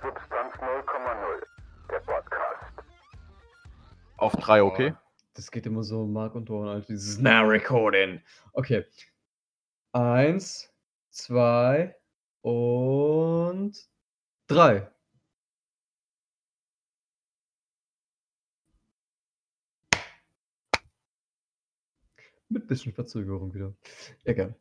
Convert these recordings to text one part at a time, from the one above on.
Substanz 0,0, der Podcast. Auf drei, okay? Das geht immer so Mark und Ton, also dieses Now Recording. Okay. Eins, zwei und drei. Mit bisschen Verzögerung wieder. Egal.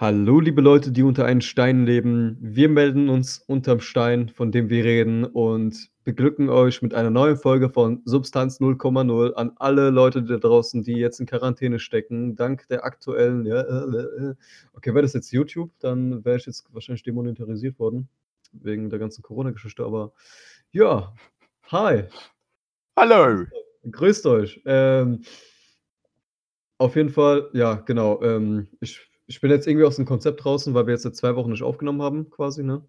Hallo, liebe Leute, die unter einen Stein leben. Wir melden uns unterm Stein, von dem wir reden, und beglücken euch mit einer neuen Folge von Substanz 0,0 an alle Leute da draußen, die jetzt in Quarantäne stecken, dank der aktuellen. Ja, äh, äh. Okay, wäre das jetzt YouTube, dann wäre ich jetzt wahrscheinlich demonetarisiert worden, wegen der ganzen Corona-Geschichte, aber ja, hi. Hallo! Grüßt euch. Ähm, auf jeden Fall, ja, genau. Ähm, ich, ich bin jetzt irgendwie aus dem Konzept draußen, weil wir jetzt seit zwei Wochen nicht aufgenommen haben, quasi, ne?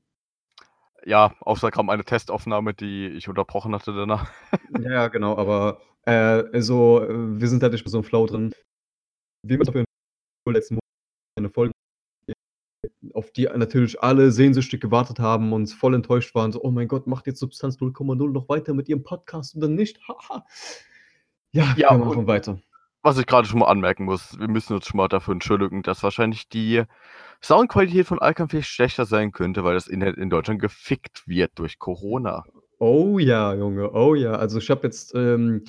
Ja, außer kam eine Testaufnahme, die ich unterbrochen hatte danach. Ja, genau, aber äh, also, wir sind halt nicht mehr so im Flow drin. Wir haben auf letzten Monat eine Folge, auf die natürlich alle sehnsüchtig gewartet haben und voll enttäuscht waren. So, oh mein Gott, macht jetzt Substanz 0,0 noch weiter mit ihrem Podcast oder nicht? Ja, Ja, wir machen und- weiter. Was ich gerade schon mal anmerken muss, wir müssen uns schon mal dafür entschuldigen, dass wahrscheinlich die Soundqualität von vielleicht schlechter sein könnte, weil das Internet in Deutschland gefickt wird durch Corona. Oh ja, Junge, oh ja. Also ich habe jetzt, ähm,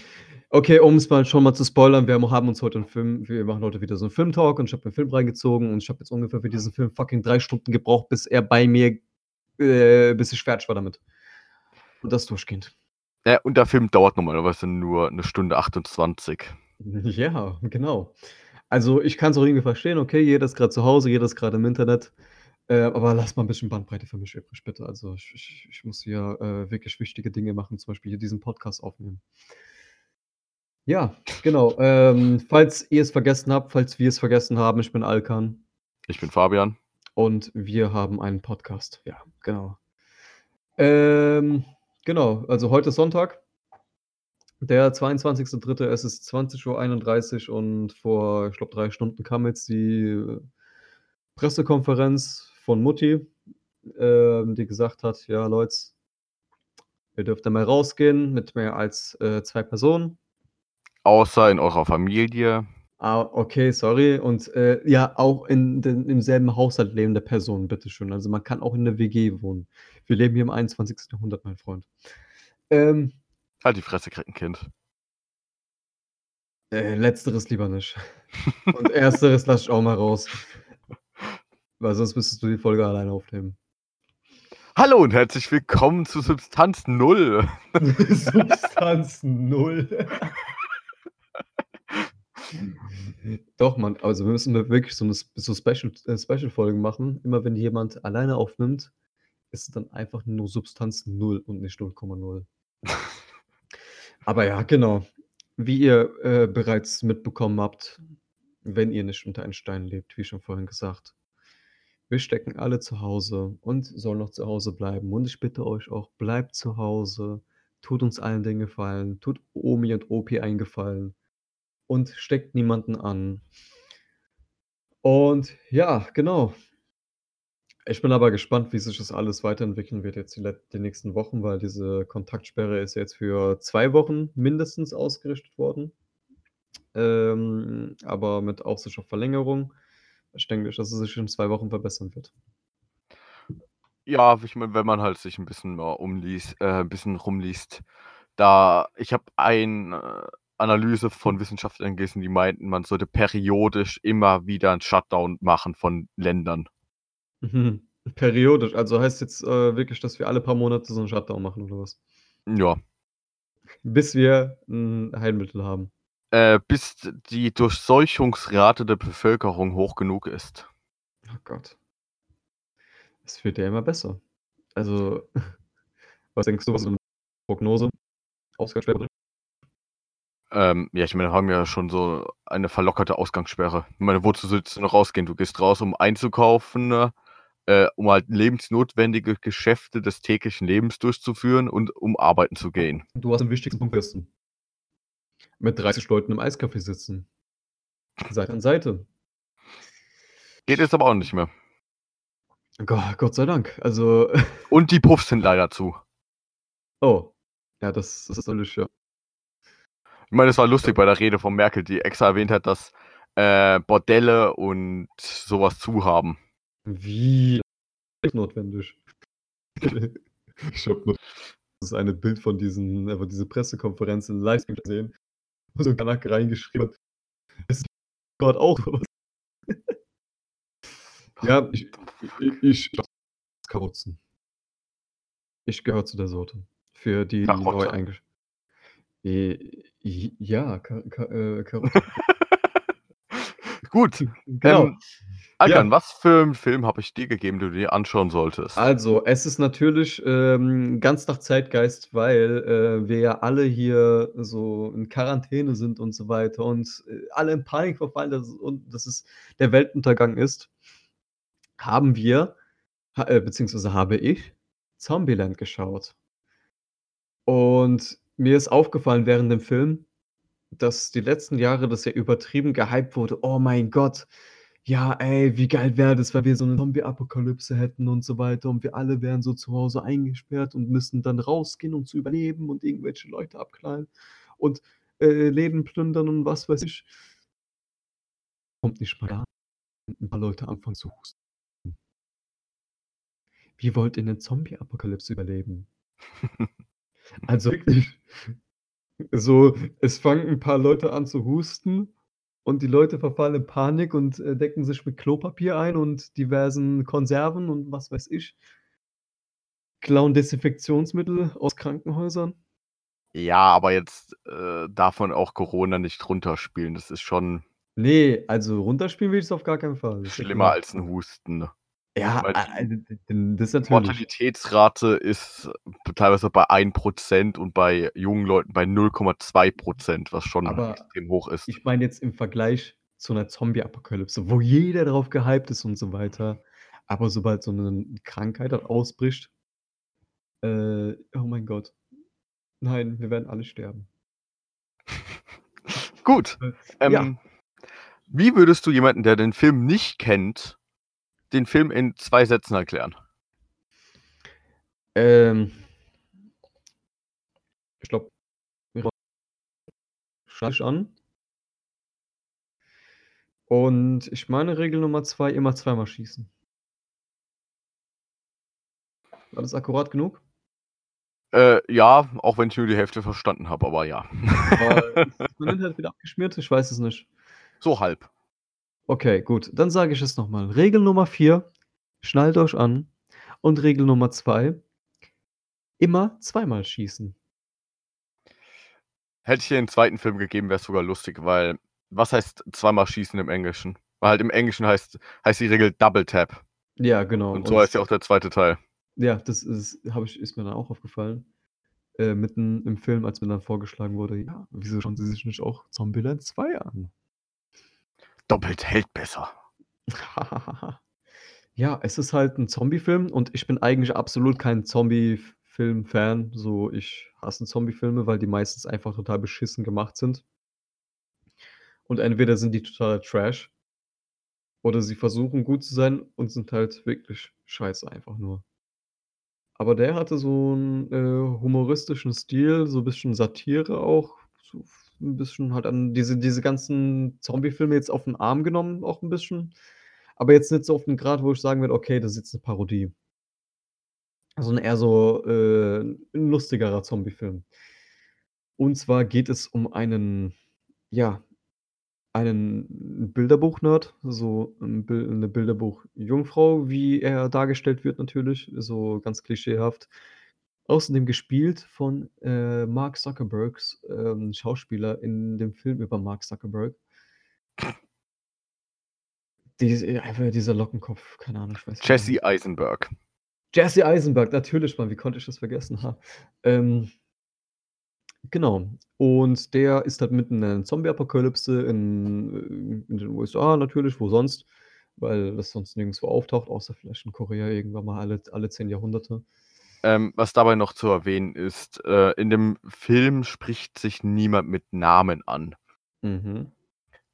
okay, um es mal schon mal zu spoilern, wir haben uns heute einen Film, wir machen heute wieder so einen Filmtalk und ich habe einen Film reingezogen und ich habe jetzt ungefähr für diesen Film fucking drei Stunden gebraucht, bis er bei mir, äh, bis ich fertig war damit. Und das durchgehend. Ja, und der Film dauert normalerweise nur eine Stunde 28. Ja, genau. Also ich kann es auch irgendwie verstehen, okay, jeder ist gerade zu Hause, jeder ist gerade im Internet. Äh, aber lass mal ein bisschen Bandbreite für mich übrig, bitte. Also ich, ich, ich muss hier äh, wirklich wichtige Dinge machen, zum Beispiel hier diesen Podcast aufnehmen. Ja, genau. Ähm, falls ihr es vergessen habt, falls wir es vergessen haben, ich bin Alkan Ich bin Fabian. und wir haben einen Podcast. Ja, genau. Ähm, genau, also heute ist Sonntag, der 22.03. Es ist 20.31 Uhr und vor, ich glaube, drei Stunden kam jetzt die äh, Pressekonferenz von Mutti, ähm, die gesagt hat, ja, Leute, ihr dürft einmal rausgehen mit mehr als äh, zwei Personen. Außer in eurer Familie. Ah, okay, sorry. Und äh, ja, auch in den, im selben Haushalt lebende Personen, bitteschön. Also man kann auch in der WG wohnen. Wir leben hier im 21. Jahrhundert, mein Freund. Ähm, Halt die Fresse, kriegt ein Kind. äh, letzteres lieber nicht. Und ersteres lass ich auch mal raus. Weil sonst müsstest du die Folge alleine aufnehmen. Hallo und herzlich willkommen zu Substanz Null. Substanz null. Doch, Mann, also wir müssen wirklich so eine so Special, äh, Special-Folgen machen. Immer wenn jemand alleine aufnimmt, ist es dann einfach nur Substanz null und nicht 0,0. Aber ja, genau. Wie ihr äh, bereits mitbekommen habt, wenn ihr nicht unter einem Stein lebt, wie schon vorhin gesagt, wir stecken alle zu Hause und sollen noch zu Hause bleiben. Und ich bitte euch auch, bleibt zu Hause, tut uns allen den Gefallen, tut Omi und Opi einen Gefallen und steckt niemanden an. Und ja, genau. Ich bin aber gespannt, wie sich das alles weiterentwickeln wird jetzt die, let- die nächsten Wochen, weil diese Kontaktsperre ist jetzt für zwei Wochen mindestens ausgerichtet worden. Ähm, aber mit Aussicht auf Verlängerung. Ich denke, dass es sich in zwei Wochen verbessern wird. Ja, ich meine, wenn man halt sich ein bisschen mal umliest, äh, ein bisschen rumliest, da ich habe eine Analyse von Wissenschaftlern gelesen, die meinten, man sollte periodisch immer wieder einen Shutdown machen von Ländern. Mhm. Periodisch, also heißt jetzt äh, wirklich, dass wir alle paar Monate so einen Shutdown machen oder was? Ja. Bis wir ein Heilmittel haben. Äh, bis die Durchseuchungsrate der Bevölkerung hoch genug ist. Oh Gott. Es wird ja immer besser. Also, was denkst du, was ist eine Prognose? Ausgangssperre? Ähm, ja, ich meine, wir haben ja schon so eine verlockerte Ausgangssperre. Ich meine, wozu sollst du noch rausgehen? Du gehst raus, um einzukaufen, ne? Äh, um halt lebensnotwendige Geschäfte des täglichen Lebens durchzuführen und um arbeiten zu gehen. Du hast den wichtigsten Punkt vergessen. Mit 30 Leuten im Eiscafé sitzen. Seite an Seite. Geht jetzt aber auch nicht mehr. Gott, Gott sei Dank. Also, Und die Puffs sind leider zu. oh. Ja, das, das ist natürlich, ja. Ich meine, es war lustig bei der Rede von Merkel, die extra erwähnt hat, dass äh, Bordelle und sowas zu haben. Wie ist notwendig. ich habe nur das eine Bild von diesen, äh, von dieser Pressekonferenz in Livestream gesehen, wo so ein Kanak reingeschrieben hat, es ist Gott auch ja, ich, ich, ich Karotzen. Ich gehöre zu der Sorte. Für die, die neu. Äh, Ja, Ka Ka äh, Karotte. Gut. Genau. Ähm, Alkan, was für einen Film habe ich dir gegeben, den du dir anschauen solltest? Also, es ist natürlich ähm, ganz nach Zeitgeist, weil äh, wir ja alle hier so in Quarantäne sind und so weiter und äh, alle in Panik verfallen dass, und dass es der Weltuntergang ist, haben wir, ha, äh, beziehungsweise habe ich, Zombieland geschaut. Und mir ist aufgefallen während dem Film, dass die letzten Jahre das ja übertrieben gehypt wurde. Oh mein Gott, ja, ey, wie geil wäre das, wenn wir so eine Zombie-Apokalypse hätten und so weiter und wir alle wären so zu Hause eingesperrt und müssten dann rausgehen, um zu überleben und irgendwelche Leute abknallen und äh, Läden plündern und was weiß ich. Kommt nicht mal da. und Ein paar Leute anfangen zu husten. Wie wollt ihr eine Zombie-Apokalypse überleben? Also wirklich, so, es fangen ein paar Leute an zu husten und die Leute verfallen in Panik und äh, decken sich mit Klopapier ein und diversen Konserven und was weiß ich. Klauen Desinfektionsmittel aus Krankenhäusern. Ja, aber jetzt äh, darf man auch Corona nicht runterspielen. Das ist schon Nee, also runterspielen will ich es auf gar keinen Fall. Schlimmer als ein Husten. Ja, das Die natürlich. Mortalitätsrate ist teilweise bei 1% und bei jungen Leuten bei 0,2%, was schon Aber extrem hoch ist. ich meine jetzt im Vergleich zu einer Zombie-Apokalypse, wo jeder drauf gehypt ist und so weiter. Aber sobald so eine Krankheit dann ausbricht, äh, oh mein Gott. Nein, wir werden alle sterben. Gut. Äh, ja. Ähm, Wie würdest du jemanden, der den Film nicht kennt, den Film in zwei Sätzen erklären? Ähm, ich glaube, ich an. Und ich meine, Regel Nummer zwei, immer zweimal schießen. War das akkurat genug? Äh, ja, auch wenn ich nur die Hälfte verstanden habe, aber ja. Aber ist mein Internet wieder abgeschmiert? Ich weiß es nicht. so halb. Okay, gut. Dann sage ich es nochmal. Regel Nummer vier, schnallt euch an. Und Regel Nummer zwei, immer zweimal schießen. Hätte ich dir einen zweiten Film gegeben, wäre es sogar lustig, weil was heißt zweimal schießen im Englischen? Weil halt im Englischen heißt, heißt die Regel Double Tap. Ja, genau. Und so heißt ja auch der zweite Teil. Ja, das ist, habe ich, ist mir dann auch aufgefallen. Äh, mitten im Film, als mir dann vorgeschlagen wurde, ja, wieso schauen Sie sich nicht auch Zombieland 2 an? Doppelt hält besser. ja, es ist halt ein Zombie-Film und ich bin eigentlich absolut kein Zombie-Film-Fan. So, ich hasse Zombie-Filme, weil die meistens einfach total beschissen gemacht sind. Und entweder sind die total Trash oder sie versuchen gut zu sein und sind halt wirklich scheiße einfach nur. Aber der hatte so einen äh, humoristischen Stil, so ein bisschen Satire auch, so ein bisschen halt an diese, diese ganzen Zombie-Filme jetzt auf den Arm genommen, auch ein bisschen. Aber jetzt nicht so auf den Grad, wo ich sagen würde, okay, das ist jetzt eine Parodie. Sondern eher so äh, ein lustigerer Zombie-Film. Und zwar geht es um einen, ja, einen Bilderbuch-Nerd, so 'n Bil 'ne Bilderbuch-Jungfrau, wie er dargestellt wird natürlich, so ganz klischeehaft. Außerdem gespielt von, äh, Mark Zuckerbergs, ähm, Schauspieler in dem Film über Mark Zuckerberg. Dies äh, einfach dieser Lockenkopf, keine Ahnung, ich weiß nicht. Jesse Eisenberg. Jesse Eisenberg, natürlich, Mann, wie konnte ich das vergessen, ha? Ähm, genau. Und der ist halt mitten in der Zombie-Apokalypse in, äh, in den USA natürlich, wo sonst, weil das sonst nirgendwo auftaucht, außer vielleicht in Korea irgendwann mal alle, alle 10 Jahrhunderte. Ähm, was dabei noch zu erwähnen ist, äh, in dem Film spricht sich niemand mit Namen an. Mhm.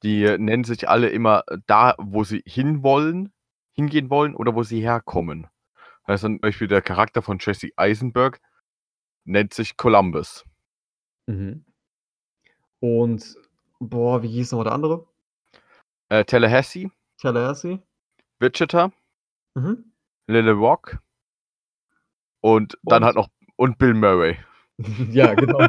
Die nennen sich alle immer da, wo sie hinwollen, hingehen wollen oder wo sie herkommen. Also zum Beispiel der Charakter von Jesse Eisenberg nennt sich Columbus. Mhm. Und, boah, wie hieß nochmal der andere? Äh, Tallahassee, Tallahassee? Wichita, Mhm. Little Rock und dann Und? halt noch und Bill Murray. ja, genau.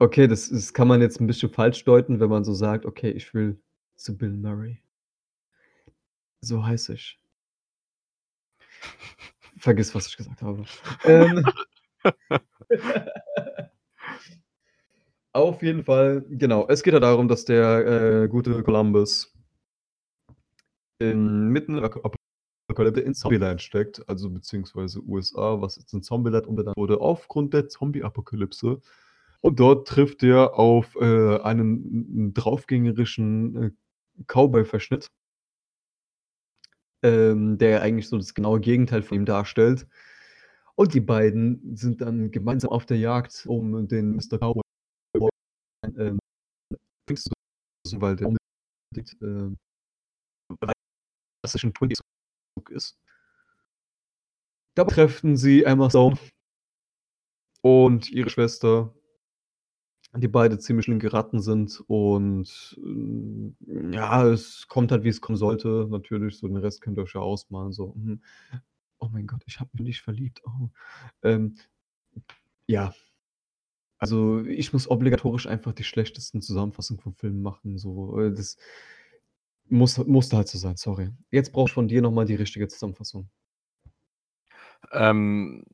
Okay, das, das kann man jetzt ein bisschen falsch deuten, wenn man so sagt, okay, ich will zu Bill Murray. So heiß ich. Vergiss, was ich gesagt habe. Ähm, auf jeden Fall, genau. Es geht ja darum, dass der äh, gute Columbus in, mitten in der Apokalypse in Zombieland steckt, also beziehungsweise USA, was jetzt in Zombieland umbenannt wurde, aufgrund der Zombie-Apokalypse. Und dort trifft er auf äh, einen, draufgängerischen äh, Cowboy-Verschnitt, ähm, der eigentlich so das genaue Gegenteil von ihm darstellt. Und die beiden sind dann gemeinsam auf der Jagd, um den Mr. Cowboy ähm, zu weil der unbedingt ähm, klassischen Twin ist. Dabei treffen sie Emma Stone und ihre Schwester, die beide ziemlich linke Ratten sind und äh, ja, es kommt halt, wie es kommen sollte. Natürlich, so den Rest könnt ihr euch ja ausmalen. So, mhm. oh mein Gott, ich habe mich nicht verliebt. Oh. Ähm, ja, also ich muss obligatorisch einfach die schlechtesten Zusammenfassungen von Filmen machen. So, äh, das muss, musste halt so sein, sorry. Jetzt brauche ich von dir nochmal die richtige Zusammenfassung. Ähm,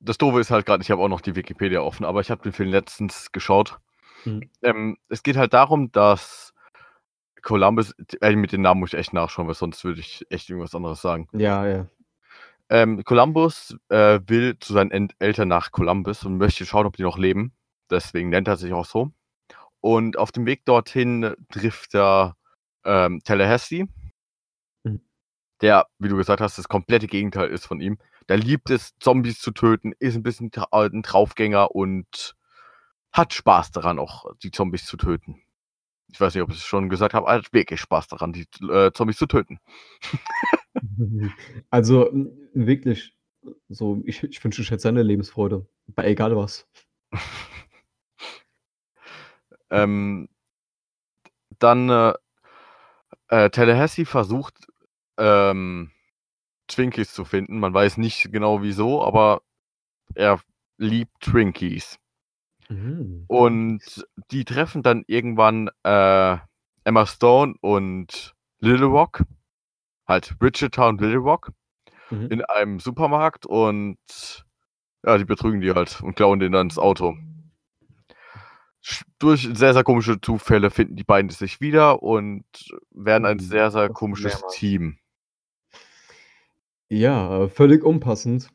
das Doofe ist halt gerade, ich habe auch noch die Wikipedia offen, aber ich habe den Film letztens geschaut. Mhm. Ähm, es geht halt darum, dass Columbus, äh, mit den Namen muss ich echt nachschauen, weil sonst würde ich echt irgendwas anderes sagen. Ja, ja. Ähm, Columbus äh, will zu seinen Ent Eltern nach Columbus und möchte schauen, ob die noch leben. Deswegen nennt er sich auch so. Und auf dem Weg dorthin trifft er ähm, Tallahassee, Mhm. der, wie du gesagt hast, das komplette Gegenteil ist von ihm. Der liebt es, Zombies zu töten, ist ein bisschen tra ein Draufgänger und hat Spaß daran, auch die Zombies zu töten. Ich weiß nicht, ob ich es schon gesagt habe, aber er hat wirklich Spaß daran, die äh, Zombies zu töten. Also wirklich, so, ich, ich wünsche hätte seine Lebensfreude. Bei egal was. Ähm, dann äh, äh, Tallahassee versucht, ähm, Twinkies zu finden. Man weiß nicht genau wieso, aber er liebt Twinkies. Mhm. Und die treffen dann irgendwann äh, Emma Stone und Little Rock, halt Wichita und Little Rock, Mhm. in einem Supermarkt und ja, die betrügen die halt und klauen denen dann das Auto. Durch sehr, sehr komische Zufälle finden die beiden sich wieder und werden ein Mhm, sehr, sehr komisches. Team. Ja, völlig unpassend,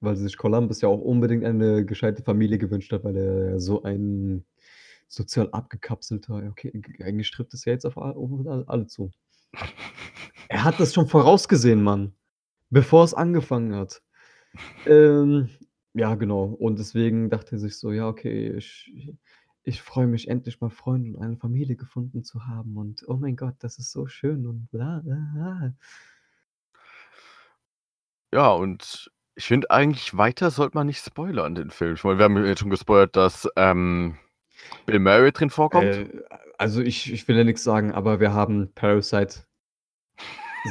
weil sich Columbus ja auch unbedingt eine gescheite Familie gewünscht hat, weil er so ein sozial abgekapselter, okay, eigentlich trifft es ja jetzt auf alle alle zu. Er hat das schon vorausgesehen, Mann, bevor es angefangen hat. Ähm, ja, genau. Und deswegen dachte er sich so, ja, okay, ich, ich freue mich endlich mal Freunde und eine Familie gefunden zu haben. Und oh mein Gott, das ist so schön und bla bla bla. Ja, und ich finde eigentlich weiter sollte man nicht spoilern, den Film. Ich meine, wir haben jetzt schon gespoilert, dass ähm, Bill Murray drin vorkommt. Äh, also ich, ich will ja nichts sagen, aber wir haben Parasite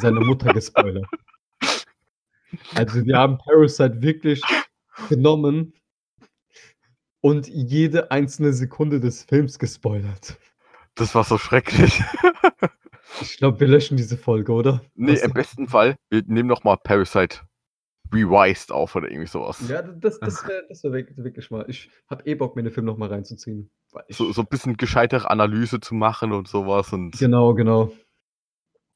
seine Mutter gespoilert. Also wir haben Parasite wirklich genommen und jede einzelne Sekunde des Films gespoilert. Das war so schrecklich. Ich glaube, wir löschen diese Folge, oder? nee, Was im besten Fall, wir nehmen noch mal Parasite Revised auf oder irgendwie sowas. Ja, das, das wäre das wär wirklich, wirklich mal. Ich habe eh Bock, mir den Film nochmal reinzuziehen. Weil ich, So, so ein bisschen gescheitere Analyse zu machen und sowas und Genau, genau.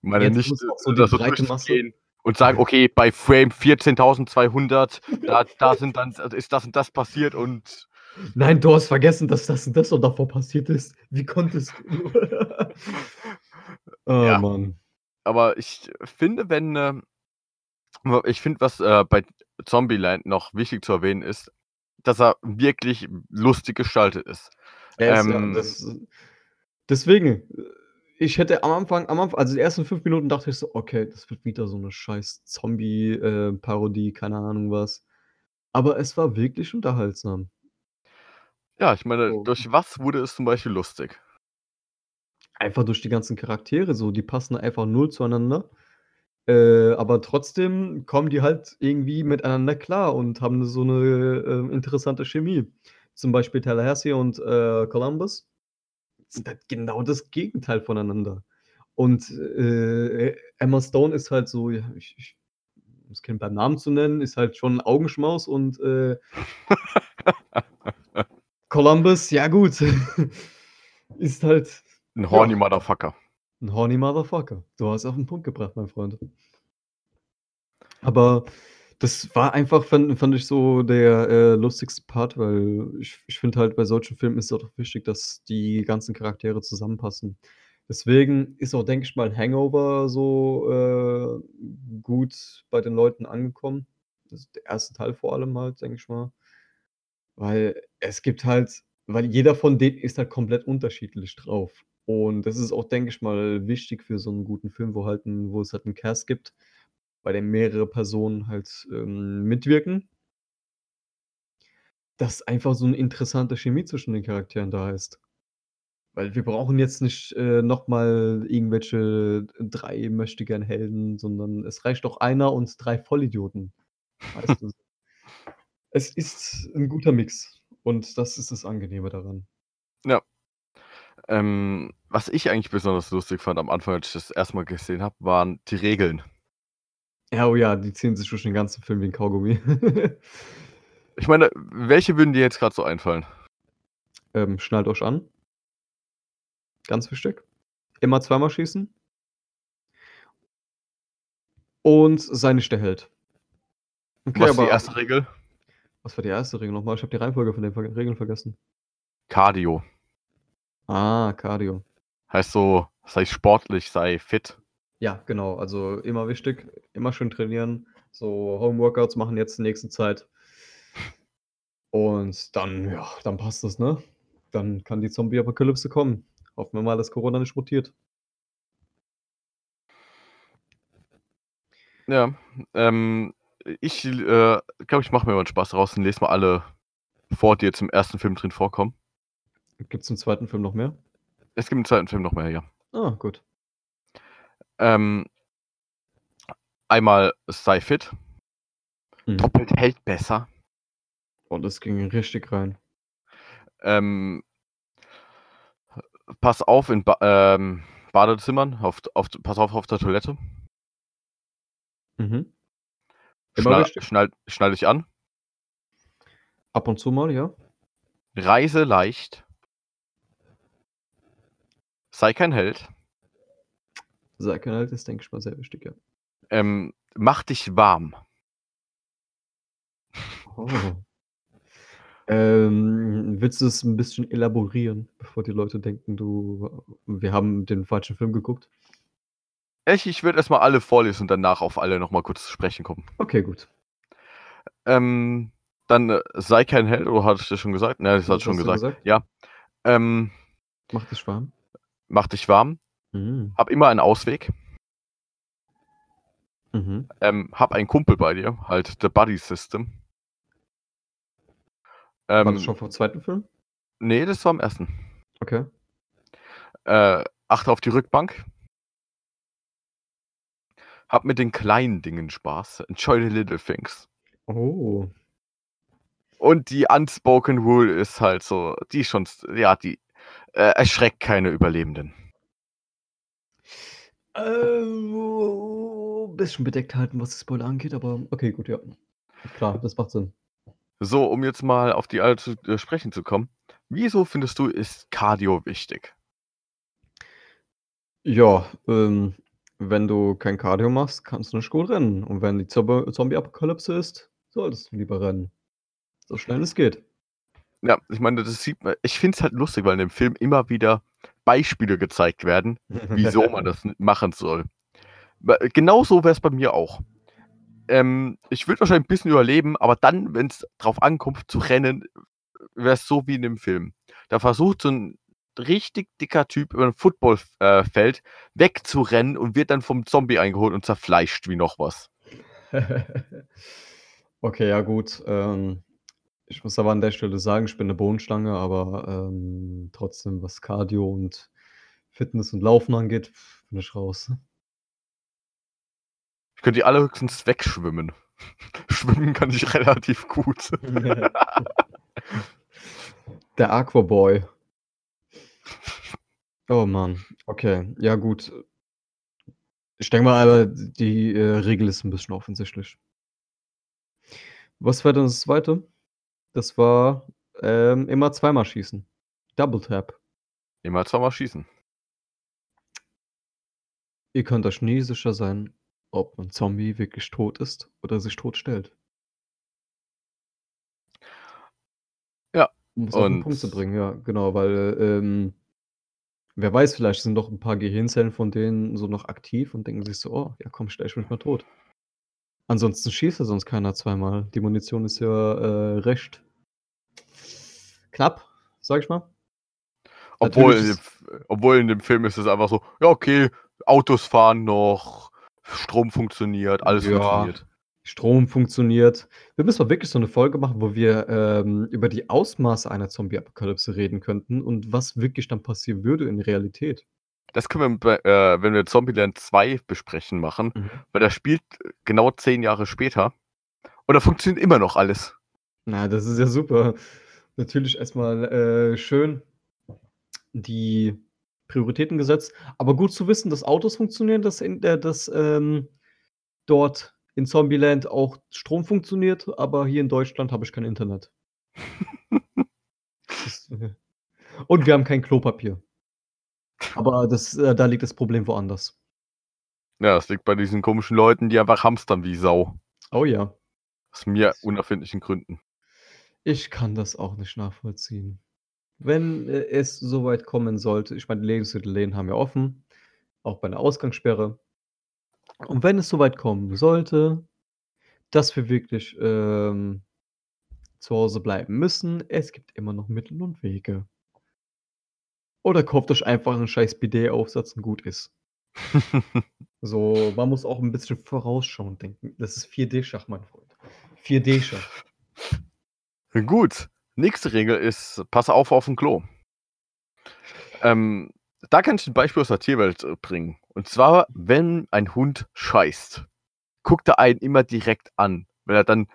meine Jetzt nicht so äh, die da so breite Masse- durchzugehen und sagen, okay, bei Frame 14.200, da, da sind dann, ist das und das passiert und Nein, du hast vergessen, dass das und das und davor passiert ist. Wie konntest du? oh Ja. Mann. aber ich finde, wenn ähm, ich finde, was äh, bei Zombieland noch wichtig zu erwähnen ist, dass er wirklich lustig gestaltet ist. Ist, Ähm, ja, das, deswegen, ich hätte am Anfang, am Anfang, also die ersten fünf Minuten dachte ich so, okay, das wird wieder so eine scheiß Zombie-Parodie, keine Ahnung was. Aber es war wirklich unterhaltsam. Ja, ich meine, So. durch was wurde es zum Beispiel lustig? Einfach durch die ganzen Charaktere so, die passen einfach null zueinander. Äh, aber trotzdem kommen die halt irgendwie miteinander klar und haben so eine äh, interessante Chemie. Zum Beispiel Tallahassee und äh, Columbus sind halt genau das Gegenteil voneinander. Und äh, Emma Stone ist halt so, ja, ich, ich um Kind beim Namen zu nennen, ist halt schon ein Augenschmaus und äh, Columbus, ja gut, ist halt Ein horny Ja. Motherfucker. ein horny Motherfucker. Du hast auf den Punkt gebracht, mein Freund. Aber das war einfach, fand, fand ich so der äh, lustigste Part, weil ich, ich finde halt, bei solchen Filmen ist es auch wichtig, dass die ganzen Charaktere zusammenpassen. Deswegen ist auch, denke ich mal, Hangover so äh, gut bei den Leuten angekommen. Das ist der erste Teil vor allem halt, denke ich mal. Weil es gibt halt, weil jeder von denen ist halt komplett unterschiedlich drauf. Und das ist auch, denke ich mal, wichtig für so einen guten Film, wo halt 'n wo es halt 'n Cast gibt, bei dem mehrere Personen halt, ähm, mitwirken. Dass einfach so 'ne interessante Chemie zwischen den Charakteren da ist. Weil wir brauchen jetzt nicht, äh, noch mal irgendwelche 3 Möchtegern-Helden, sondern es reicht doch einer und 3 Vollidioten. Weißt du? Es ist 'n guter Mix und das ist das Angenehme daran. Ja. Ähm, was ich eigentlich besonders lustig fand am Anfang, als ich das erste Mal gesehen habe, waren die Regeln. Ja, oh ja, die ziehen sich durch den ganzen Film wie 'n Kaugummi. Ich meine, welche würden dir jetzt grad so einfallen? Ähm, schnallt euch an. Ganz wichtig. Immer zweimal schießen. Und sei nicht der Held. Okay, Was ist die erste Regel? Was war die erste Regel noch mal? Ich habe die Reihenfolge von den Ver Regeln vergessen. Cardio. Ah, Cardio. Heißt so, sei sportlich, sei fit. Ja, genau. Also immer wichtig, immer schön trainieren. So Homeworkouts machen jetzt in der nächsten Zeit. Und dann, ja, dann passt das, ne? Dann kann die Zombie-Apokalypse kommen. Hoffen wir mal, dass Corona nicht rotiert. Ja, ähm, ich, äh, glaube, ich mache mir mal 'n Spaß daraus und lese mal alle vor, die jetzt im ersten Film drin vorkommen. Gibt's im zweiten Film noch mehr? Es gibt im zweiten Film noch mehr, ja. Ah, gut. Ähm einmal sei fit. Mhm. Doppelt hält besser. Oh, das ging richtig rein. Ähm pass auf in Ba ähm, Badezimmern, auf auf pass auf auf der Toilette. Mhm. Immer Schnall wichtig. schnall schnall dich an. Ab und zu mal, ja. Reise leicht. Sei kein Held. Sei kein Held ist, denke ich mal, sehr wichtig, ja. Ähm, mach dich warm. Oh. Ähm, willst du es 'n bisschen elaborieren, bevor die Leute denken, du wir haben den falschen Film geguckt? Ich ich würde erst mal alle vorlesen und danach auf alle noch mal kurz zu sprechen kommen. Okay, gut. Ähm, dann, äh, sei kein Held oder hatte ich das schon gesagt? Ne, das ich schon gesagt. gesagt. Ja. Ähm Mach dich warm. mach dich warm. Mhm. Hab immer einen Ausweg. Mhm. Ähm, hab einen Kumpel bei dir, halt the Buddy System. War das Ähm schon vom zweiten Film? Ne, das war im ersten. Okay. Äh, achte auf die Rückbank. Hab mit den kleinen Dingen Spaß. Enjoy the little things. Oh. Und die unspoken rule ist halt so, die schon ja, die, äh, erschreckt keine Überlebenden. Äh, bisschen bedeckt halten, was die Spoiler angeht, aber okay, gut, ja. Klar, das macht Sinn. So, um jetzt mal auf die alle zu äh, sprechen zu kommen. Wieso findest du, ist Cardio wichtig? Ja, ähm, wenn du kein Cardio machst, kannst du nicht gut rennen. Und wenn die Zombie Zombie-Apokalypse ist, solltest du lieber rennen. So schnell es geht. Ja, ich meine, das sieht man ich finde es halt lustig, weil in dem Film immer wieder Beispiele gezeigt werden, wieso man das machen soll. Genauso wäre es bei mir auch. Ähm, ich würde wahrscheinlich 'n bisschen überleben, aber dann, wenn's drauf ankommt zu rennen, wäre es so wie in dem Film. Da versucht so 'n richtig dicker Typ über ein Footballfeld wegzurennen und wird dann vom Zombie eingeholt und zerfleischt wie noch was. Okay, ja gut. Ähm, ich muss aber an der Stelle sagen, ich bin 'ne Bodenschlange, aber, ähm, trotzdem, was Cardio und Fitness und Laufen angeht, bin ich raus. Ich könnte die allerhöchstens wegschwimmen. Schwimmen kann ich relativ gut. Der Aquaboy. Oh Mann, okay, ja gut. Ich denke mal aber, die, äh, Regel ist 'n bisschen offensichtlich. Was war denn das 2.? Das war, ähm, immer zweimal schießen. Double Tap. Immer zweimal schießen. Ihr könnt euch nie sicher sein, ob 'n Zombie wirklich tot ist oder sich tot stellt. Ja, Um es auf 'n Punkt zu bringen, ja, genau, weil, ähm, wer weiß, vielleicht sind doch 'n paar Gehirnzellen von denen so noch aktiv und denken sich so: „Oh, ja komm, stell ich mich mal tot.“ Ansonsten schießt ja sonst keiner zweimal. Die Munition ist ja, äh, recht knapp, sage ich mal. Obwohl in dem obwohl in dem Film ist es einfach so: „Ja, okay, Autos fahren noch, Strom funktioniert, alles Ja, funktioniert.“ Strom funktioniert. Wir müssen mal wirklich so 'ne Folge machen, wo wir, ähm, über die Ausmaße einer Zombie-Apokalypse reden könnten und was wirklich dann passieren würde in Realität. Das können wir bei äh, wenn wir Zombieland 2 besprechen machen, Mhm. weil das spielt genau 10 Jahre später und da funktioniert immer noch alles. Na, das ist ja super. Natürlich erst mal, äh, schön die Prioritäten gesetzt, aber gut zu wissen, dass Autos funktionieren, dass in der dass, ähm, dort in Zombieland auch Strom funktioniert, aber hier in Deutschland habe ich kein Internet. Äh und wir haben kein Klopapier. Aber das äh, da liegt das Problem woanders. Ja, das liegt bei diesen komischen Leuten, die einfach hamstern wie Sau. Oh ja. Aus mir unerfindlichen Gründen. Ich kann das auch nicht nachvollziehen. Wenn, äh, es so weit kommen sollte ich meine, die Lebensmittelläden haben ja offen, auch bei 'ner Ausgangssperre. Und wenn es so weit kommen sollte, dass wir wirklich, ähm, zu Hause bleiben müssen, es gibt immer noch Mittel und Wege. Oder kauft euch einfach 'n scheiß Bidet-Aufsatz und gut ist. So, man muss auch 'n bisschen vorausschauend denken. Das ist 4D-Schach, mein Freund. 4D-Schach. Gut, nächste Regel ist: Pass auf aufm Klo. Ähm, da kann ich 'n Beispiel aus der Tierwelt, äh, bringen. Und zwar, wenn ein Hund scheißt, guckt er einen immer direkt an, weil er dann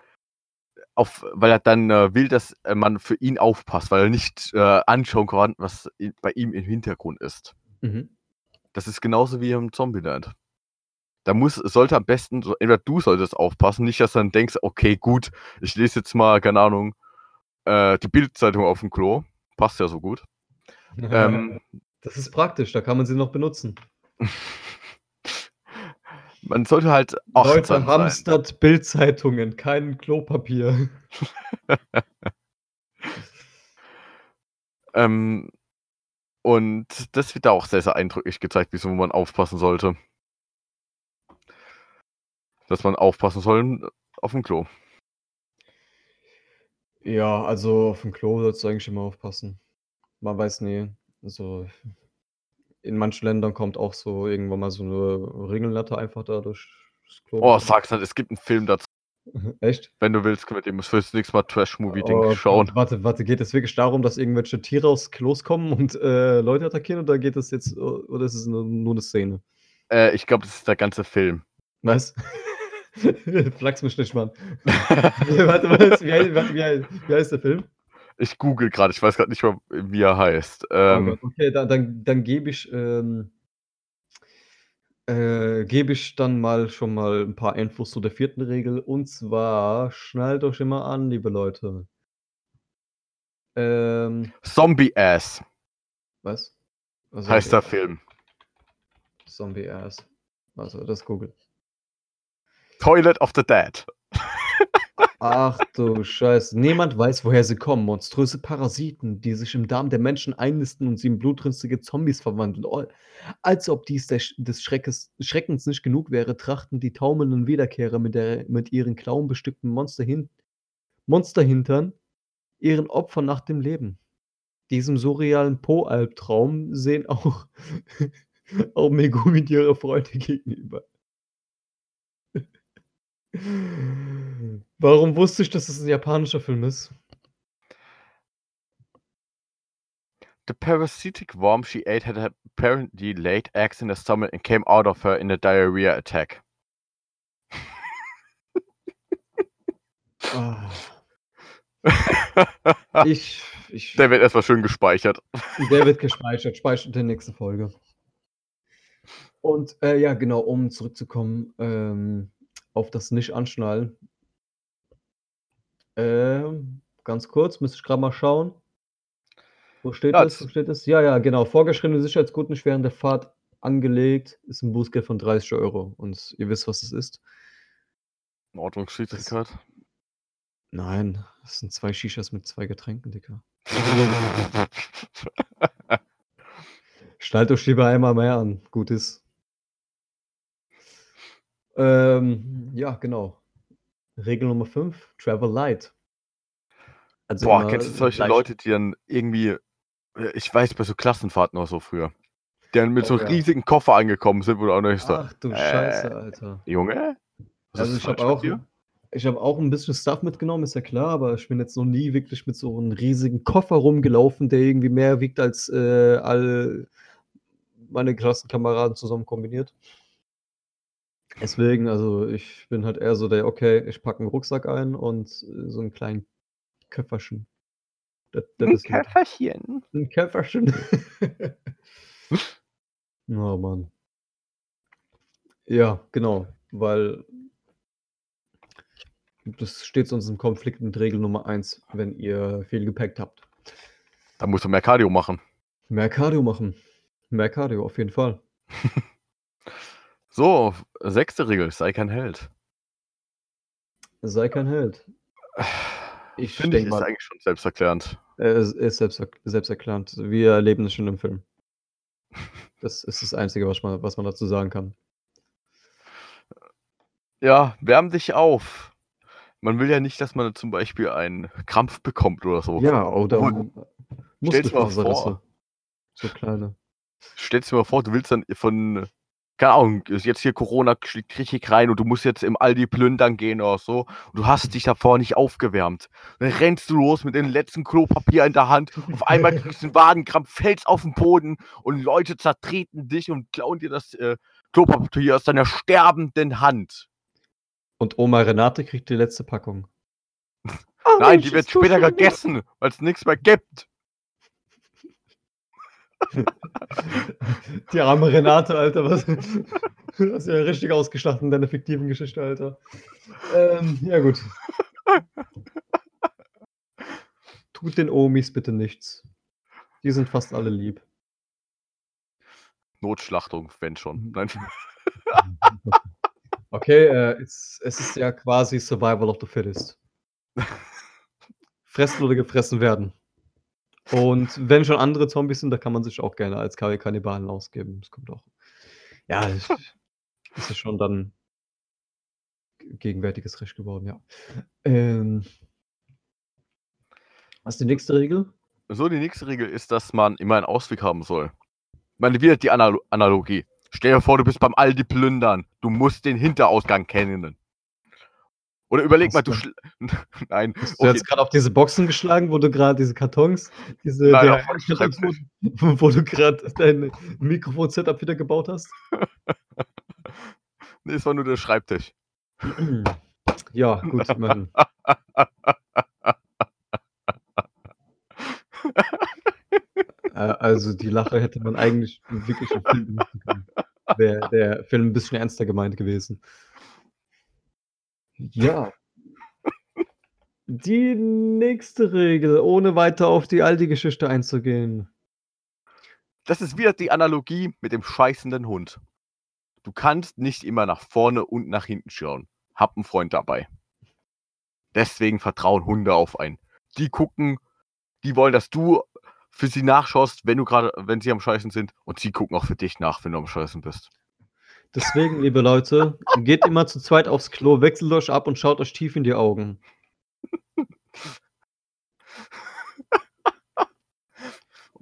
auf weil er dann, äh, will, dass, äh, man für ihn aufpasst, weil er nicht, äh, anschauen kann, was bei ihm im Hintergrund ist. Mhm. Das ist genauso wie im Zombieland. Da muss sollte am besten entweder du solltest aufpassen, nicht, dass du dann denkst: „Okay, gut, ich lese jetzt mal, keine Ahnung, äh, die Bild-Zeitung aufm Klo.“ Passt ja so gut. Ähm Das ist praktisch, da kann man sie noch benutzen. Man sollte halt Leute, achtsam sein. hamstert Bild-Zeitungen, kein Klopapier. Ähm, und das wird da auch sehr, sehr eindrücklich gezeigt, wieso man aufpassen sollte. Dass man aufpassen soll aufm Klo. Ja, also aufm Klo sollst du eigentlich immer aufpassen. Man weiß nie, also in manchen Ländern kommt auch so irgendwann mal so 'ne Ringelnatter einfach da durchs Klo. Oh, sag's nicht, es gibt 'n Film dazu. Echt? Wenn du willst, können wir den fürs nächste Mal Trash-Movie-Ding Oh, schauen. warte, warte, geht es wirklich darum, dass irgendwelche Tiere aus Klos kommen und, äh, Leute attackieren oder geht es jetzt oder ist es nur nur 'ne Szene? Äh, ich glaube, das ist der ganze Film. Was? Flachs mich nicht, Mann. Warte, was? Wie wie hei wie heißt der Film? Ich google grade, ich weiß grad nicht mal, wie er heißt. Oh Ähm Gott, okay, dann dann dann gebe ich, ähm äh, gebe ich dann mal schon mal 'n paar Infos zu der 4. Regel. Und zwar schnallt euch immer an, liebe Leute. Ähm Zombie Ass. Was? Was Heißt der Film. Zombie Ass. Also, das google ich. Toilet of the Dead. Ach du Scheiße. Niemand weiß, woher sie kommen. Monströse Parasiten, die sich im Darm der Menschen einnisten und sie in blutrünstige Zombies verwandeln. Oh, als ob dies Sch des Schreckes Schreckens nicht genug wäre, trachten die taumelnden Wiederkehrer mit der mit ihren klauenbestückten Monsterhin Monsterhintern ihren Opfern nach dem Leben. diesem surrealen Po-Albtraum sehen auch, auch Megumi ihre Freunde gegenüber. Warum wusste ich, dass es ein japanischer Film ist? The parasitic worm she ate had apparently laid eggs in her stomach and came out of her in a diarrhea attack. Ah, ich, ich, Der wird erstmal schön gespeichert. der wird gespeichert, speichert in der nächsten Folge. Und äh, ja, genau, um zurückzukommen ähm, auf das Nicht-Anschnallen. Ähm, ganz kurz, müsste ich gerade mal schauen. Wo steht Ja, das? Wo steht das? Ja, ja, genau. Vorgeschriebene Sicherheitsgurt nicht während der Fahrt angelegt ist ein Bußgeld von 30 Euro. Und ihr wisst, was das ist. Ordnungsschwierigkeit. Nein, das sind zwei Shishas mit zwei Getränken, Dicker. Schnallt euch lieber einmal mehr an. Gut ist. Ähm, ja, genau. Regel Nummer 5, Travel Light. Also Boah, kennst du solche leicht- Leute, die dann irgendwie, ich weiß, bei so Klassenfahrten oder so früher, die dann mit Oh so einem ja. riesigen Koffer angekommen sind, wo du auch nicht so, Ach du äh, Scheiße, Alter. Junge? Was Also ist ich habe auch, ich habe auch ein bisschen Stuff mitgenommen, ist ja klar, aber ich bin jetzt noch nie wirklich mit so einem riesigen Koffer rumgelaufen, der irgendwie mehr wiegt als äh, all meine Klassenkameraden zusammen kombiniert. Deswegen, also ich bin halt eher so der, okay, ich packe einen Rucksack ein und äh, so einen kleinen Köfferchen. Das, das ist nett. Käferchen. Ein Käferchen. oh Mann. Ja, genau, weil das steht sonst im Konflikt mit Regel Nummer 1, wenn ihr viel Gepäck habt. Da musst du mehr Cardio machen. Mehr Cardio machen. Mehr Cardio, auf jeden Fall. So, sechste Regel, sei kein Held. Sei kein Held. Ich Finde ich, ist mal- eigentlich schon selbsterklärend. Es ist selbst, selbsterklärend. Wir erleben es schon im Film. Das ist das Einzige, was man, was man dazu sagen kann. Ja, wärm dich auf. Man will ja nicht, dass man zum Beispiel einen Krampf bekommt oder so. Ja, oder Obwohl, dir mal Muskelfaserrisse. vor. So kleine. Stellst dir mal vor, du willst dann von, keine Ahnung, ist jetzt hier Corona schlägt richtig rein und du musst jetzt im Aldi plündern gehen oder so und du hast dich davor nicht aufgewärmt. Dann rennst du los mit dem letzten Klopapier in der Hand, auf einmal kriegst du einen Wadenkrampf, fällst auf den Boden und Leute zertreten dich und klauen dir das äh, Klopapier aus deiner sterbenden Hand. Und Oma Renate kriegt die letzte Packung. Nein, die wird später gegessen, weil es nichts mehr gibt. Die arme Renate, Alter, was? Du hast ja richtig ausgeschlachtet in deiner fiktiven Geschichte, Alter. Ähm, ja, gut. Tut den Omis bitte nichts. Die sind fast alle lieb. Notschlachtung, wenn schon. Nein. Okay, äh, es, es ist ja quasi Survival of the Fittest. Fressen oder gefressen werden. Und wenn schon andere Zombies sind, da kann man sich auch gerne als Ka- Kannibalen ausgeben. Das kommt auch. Ja, das ist schon dann gegenwärtiges Recht geworden, ja. Ähm, was ist die nächste Regel? So, die nächste Regel ist, dass man immer einen Ausweg haben soll. Ich meine, wieder die Analo Analogie. Stell dir vor, du bist beim Aldi plündern. Du musst den Hinterausgang kennen. Oder überleg mal, du Nein. Hast du jetzt gerade auf diese Boxen geschlagen, wo du gerade diese Kartons, diese Nein, der- wo, wo du gerade dein Mikrofon-Setup wieder gebaut hast? Nee, es war nur der Schreibtisch. Ja, gut, immerhin. Äh, Also die Lache hätte man eigentlich wirklich im Film können. Wäre der Film ein bisschen ernster gemeint gewesen. Ja. Die nächste Regel, ohne weiter auf die alte Geschichte einzugehen. Das ist wieder die Analogie mit dem scheißenden Hund. Du kannst nicht immer nach vorne und nach hinten schauen. Hab einen Freund dabei. Deswegen vertrauen Hunde auf einen. Die gucken, die wollen, dass du für sie nachschaust, wenn du gerade, wenn sie am Scheißen sind, und sie gucken auch für dich nach, wenn du am Scheißen bist. Deswegen, liebe Leute, geht immer zu zweit aufs Klo, wechselt euch ab und schaut euch tief in die Augen.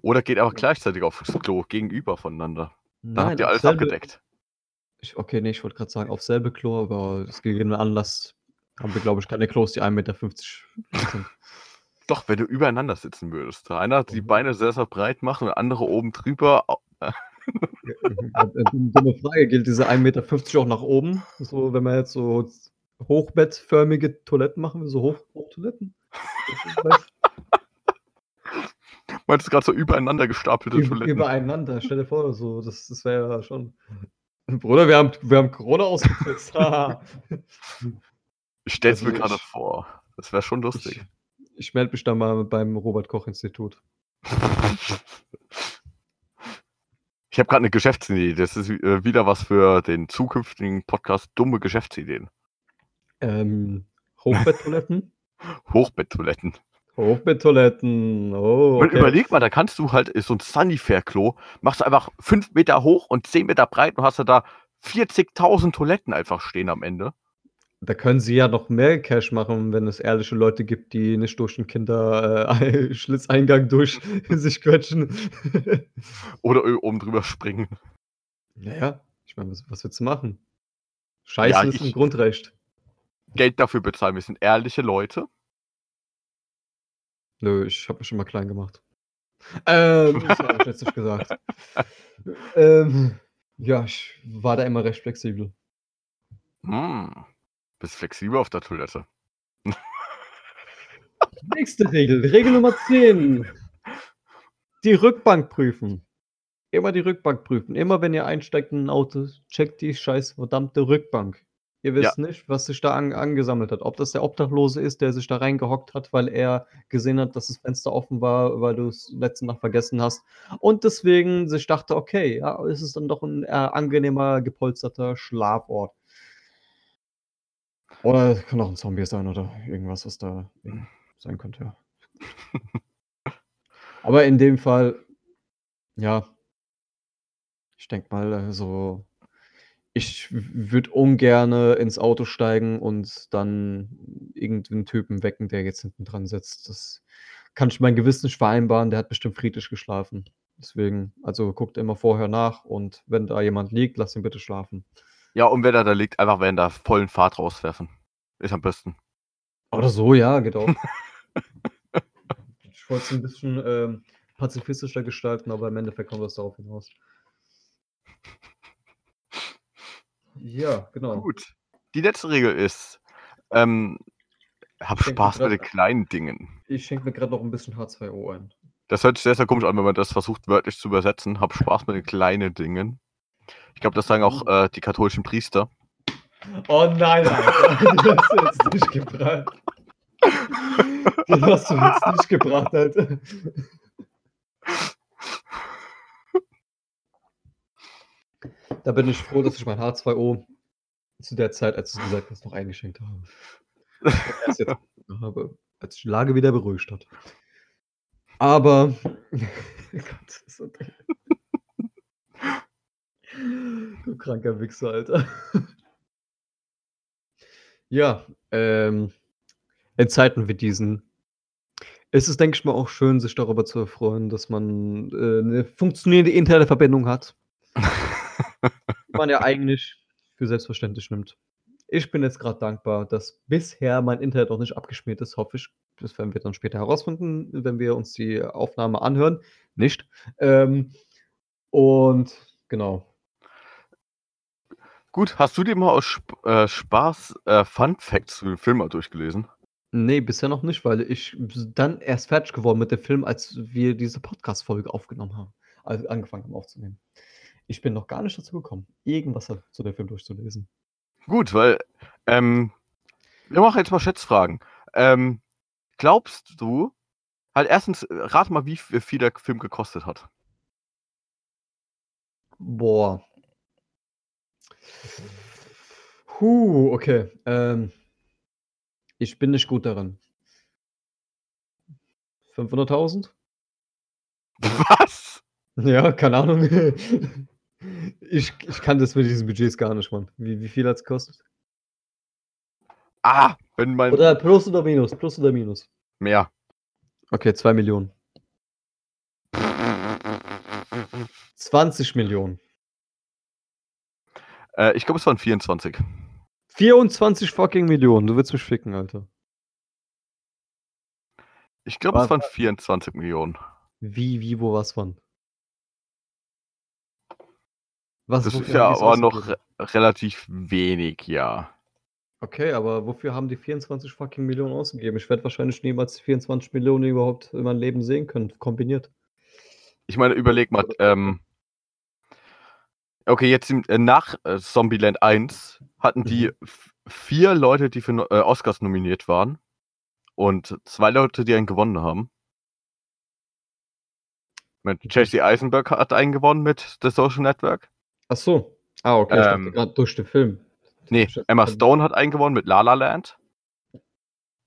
Oder geht aber gleichzeitig aufs Klo gegenüber voneinander. Dann habt ihr alles selbe- abgedeckt. Ich, okay, nee, ich wollte gerade sagen, auf selbe Klo, aber aus gegebenem Anlass haben wir, glaube ich, keine Klos, die 1,50 Meter sind. Doch, wenn du übereinander sitzen würdest. Der eine hat die Mhm. Beine sehr, sehr breit macht und der andere oben drüber. Au- Äh, Dumme Frage, gilt diese 1,50 Meter auch nach oben? So, wenn wir jetzt so hochbettförmige Toiletten machen, so Hoch Hochtoiletten? Meinst du gerade so übereinander gestapelte Über, Toiletten? übereinander, stell dir vor, so, das, das wäre ja schon. Bruder, wir haben, wir haben Corona haha. Ich stell's Also mir gerade vor. Das wäre schon lustig. ich ich melde mich dann mal beim Robert-Koch-Institut. Ich habe gerade eine Geschäftsidee. Das ist äh, wieder was für den zukünftigen Podcast Dumme Geschäftsideen. Ähm, Hochbetttoiletten? Hochbetttoiletten. Hochbetttoiletten, oh. Und Okay. überleg mal, da kannst du halt so ein Sunnyfair-Klo, machst du einfach 5 Meter hoch und 10 Meter breit und hast du da 40.000 Toiletten einfach stehen am Ende. Da können sie ja noch mehr Cash machen, wenn es ehrliche Leute gibt, die nicht durch den Kinder-Schlitzeingang durch sich quetschen. Oder oben drüber springen. naja, ich meine, was, was willst du machen? Scheiße ist ein Grundrecht. Geld dafür bezahlen. Wir sind ehrliche Leute. Nö, ich habe mich schon mal klein gemacht. Ähm, das habe ich jetzt nicht gesagt. ähm, ja, ich war da immer recht flexibel. Hm. Bist flexibel auf der Toilette. Nächste Regel, Regel Nummer 10. Die Rückbank prüfen. Immer die Rückbank prüfen. Immer wenn ihr einsteigt in ein Auto, checkt die scheiß verdammte Rückbank. Ihr wisst nicht, was sich da an, angesammelt hat. Ob das der Obdachlose ist, der sich da reingehockt hat, weil er gesehen hat, dass das Fenster offen war, weil du es letzte Nacht vergessen hast. Und deswegen sich dachte, okay, ja, ist es dann doch ein äh, angenehmer, gepolsterter Schlafort. Oder es kann auch ein Zombie sein oder irgendwas, was da sein könnte, ja. Aber in dem Fall, ja, ich denke mal, so, ich würde ungern ins Auto steigen und dann irgendeinen Typen wecken, der jetzt hinten dran sitzt. Das kann ich mein Gewissen nicht vereinbaren, der hat bestimmt friedlich geschlafen. Deswegen, also guckt immer vorher nach und wenn da jemand liegt, lasst ihn bitte schlafen. Ja, und wenn er da liegt, einfach während der vollen Fahrt rauswerfen. Ist am besten. Oder so, ja, geht auch. ich wollte es ein bisschen ähm, pazifistischer gestalten, aber im Endeffekt kommt das darauf hinaus. Ja, genau. Gut. Die letzte Regel ist, ähm, hab Spaß mit den kleinen Dingen. Ich schenke mir gerade noch ein bisschen H2O ein. Das hört sich sehr, sehr komisch an, wenn man das versucht wörtlich zu übersetzen. Hab Spaß mit den kleinen Dingen. Ich glaube, das sagen auch äh, die katholischen Priester. Oh nein, Alter. Die hast du jetzt nicht gebracht. Die hast du jetzt nicht gebracht, Alter. Da bin ich froh, dass ich mein H2O zu der Zeit, als du es gesagt hast, noch eingeschenkt habe. Erst jetzt habe, als die Lage wieder beruhigt hat. Aber. Gott, so du kranker Wichser, Alter. Ja, ähm, in Zeiten wie diesen ist es, denke ich mal, auch schön, sich darüber zu erfreuen, dass man äh, eine funktionierende Internetverbindung hat. die man ja eigentlich für selbstverständlich nimmt. Ich bin jetzt gerade dankbar, dass bisher mein Internet noch nicht abgeschmiert ist, hoffe ich. Das werden wir dann später herausfinden, wenn wir uns die Aufnahme anhören. Nicht. Ähm, und genau. Gut, hast du dir mal aus Sp äh, Spaß äh, Fun Facts zu dem Film mal durchgelesen? Nee, bisher noch nicht, weil ich dann erst fertig geworden mit dem Film, als wir diese Podcast-Folge aufgenommen haben. Also angefangen haben aufzunehmen. Ich bin noch gar nicht dazu gekommen, irgendwas zu dem Film durchzulesen. Gut, weil ähm, wir machen jetzt mal Schätzfragen. Ähm, glaubst du, halt erstens, äh, rat mal, wie viel der Film gekostet hat. Boah. Huh, okay. Ähm, ich bin nicht gut darin. 500.000? Was? Ja, keine Ahnung. Ich, ich kann das mit diesen Budgets gar nicht, Mann. Wie, wie viel hat es gekostet? Ah, wenn mein Oder plus oder minus? Plus oder minus? mehr. Okay, 2 Millionen. 20 Millionen. Äh, ich glaube, es waren 24. 24 fucking Millionen. Du willst mich ficken, Alter. Ich glaube, es waren 24 Millionen. Wie, wie, wo, was, wann? Was, Das ist ja aber noch re relativ wenig, ja. Okay, aber wofür haben die 24 fucking Millionen ausgegeben? Ich werde wahrscheinlich niemals die 24 Millionen überhaupt in meinem Leben sehen können, kombiniert. Ich meine, überleg mal, ähm okay, jetzt äh, nach, äh, Zombieland 1 hatten die Mhm. v 4 Leute, die für äh, Oscars nominiert waren und 2 Leute, die einen gewonnen haben. Mit Jesse Eisenberg hat einen gewonnen mit The Social Network. Ach so. Ah, okay, ich Ähm grad durch den Film. Ne, Ich Emma Stone hat einen gewonnen mit La La Land.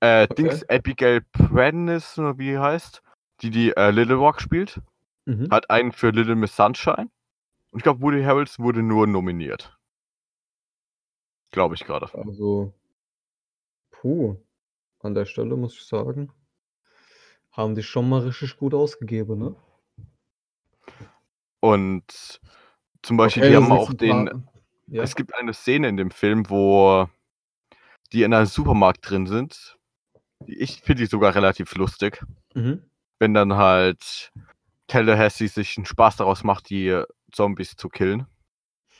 Äh, Dings, Okay. Abigail Prentice oder wie heißt, die die, äh, Little Rock spielt, Mhm. hat einen für Little Miss Sunshine. Und ich glaube, Woody Harrelson wurde nur nominiert. Glaube ich grade. Also puh, an der Stelle muss ich sagen haben die schon mal richtig gut ausgegeben, ne? Und zum Beispiel, Okay, die haben auch den ja? es gibt eine Szene in dem Film, wo die in einem Supermarkt drin sind. Ich finde die sogar relativ lustig. Mhm. Wenn dann halt Tallahassee sich 'n Spaß daraus macht, die Zombies zu killen.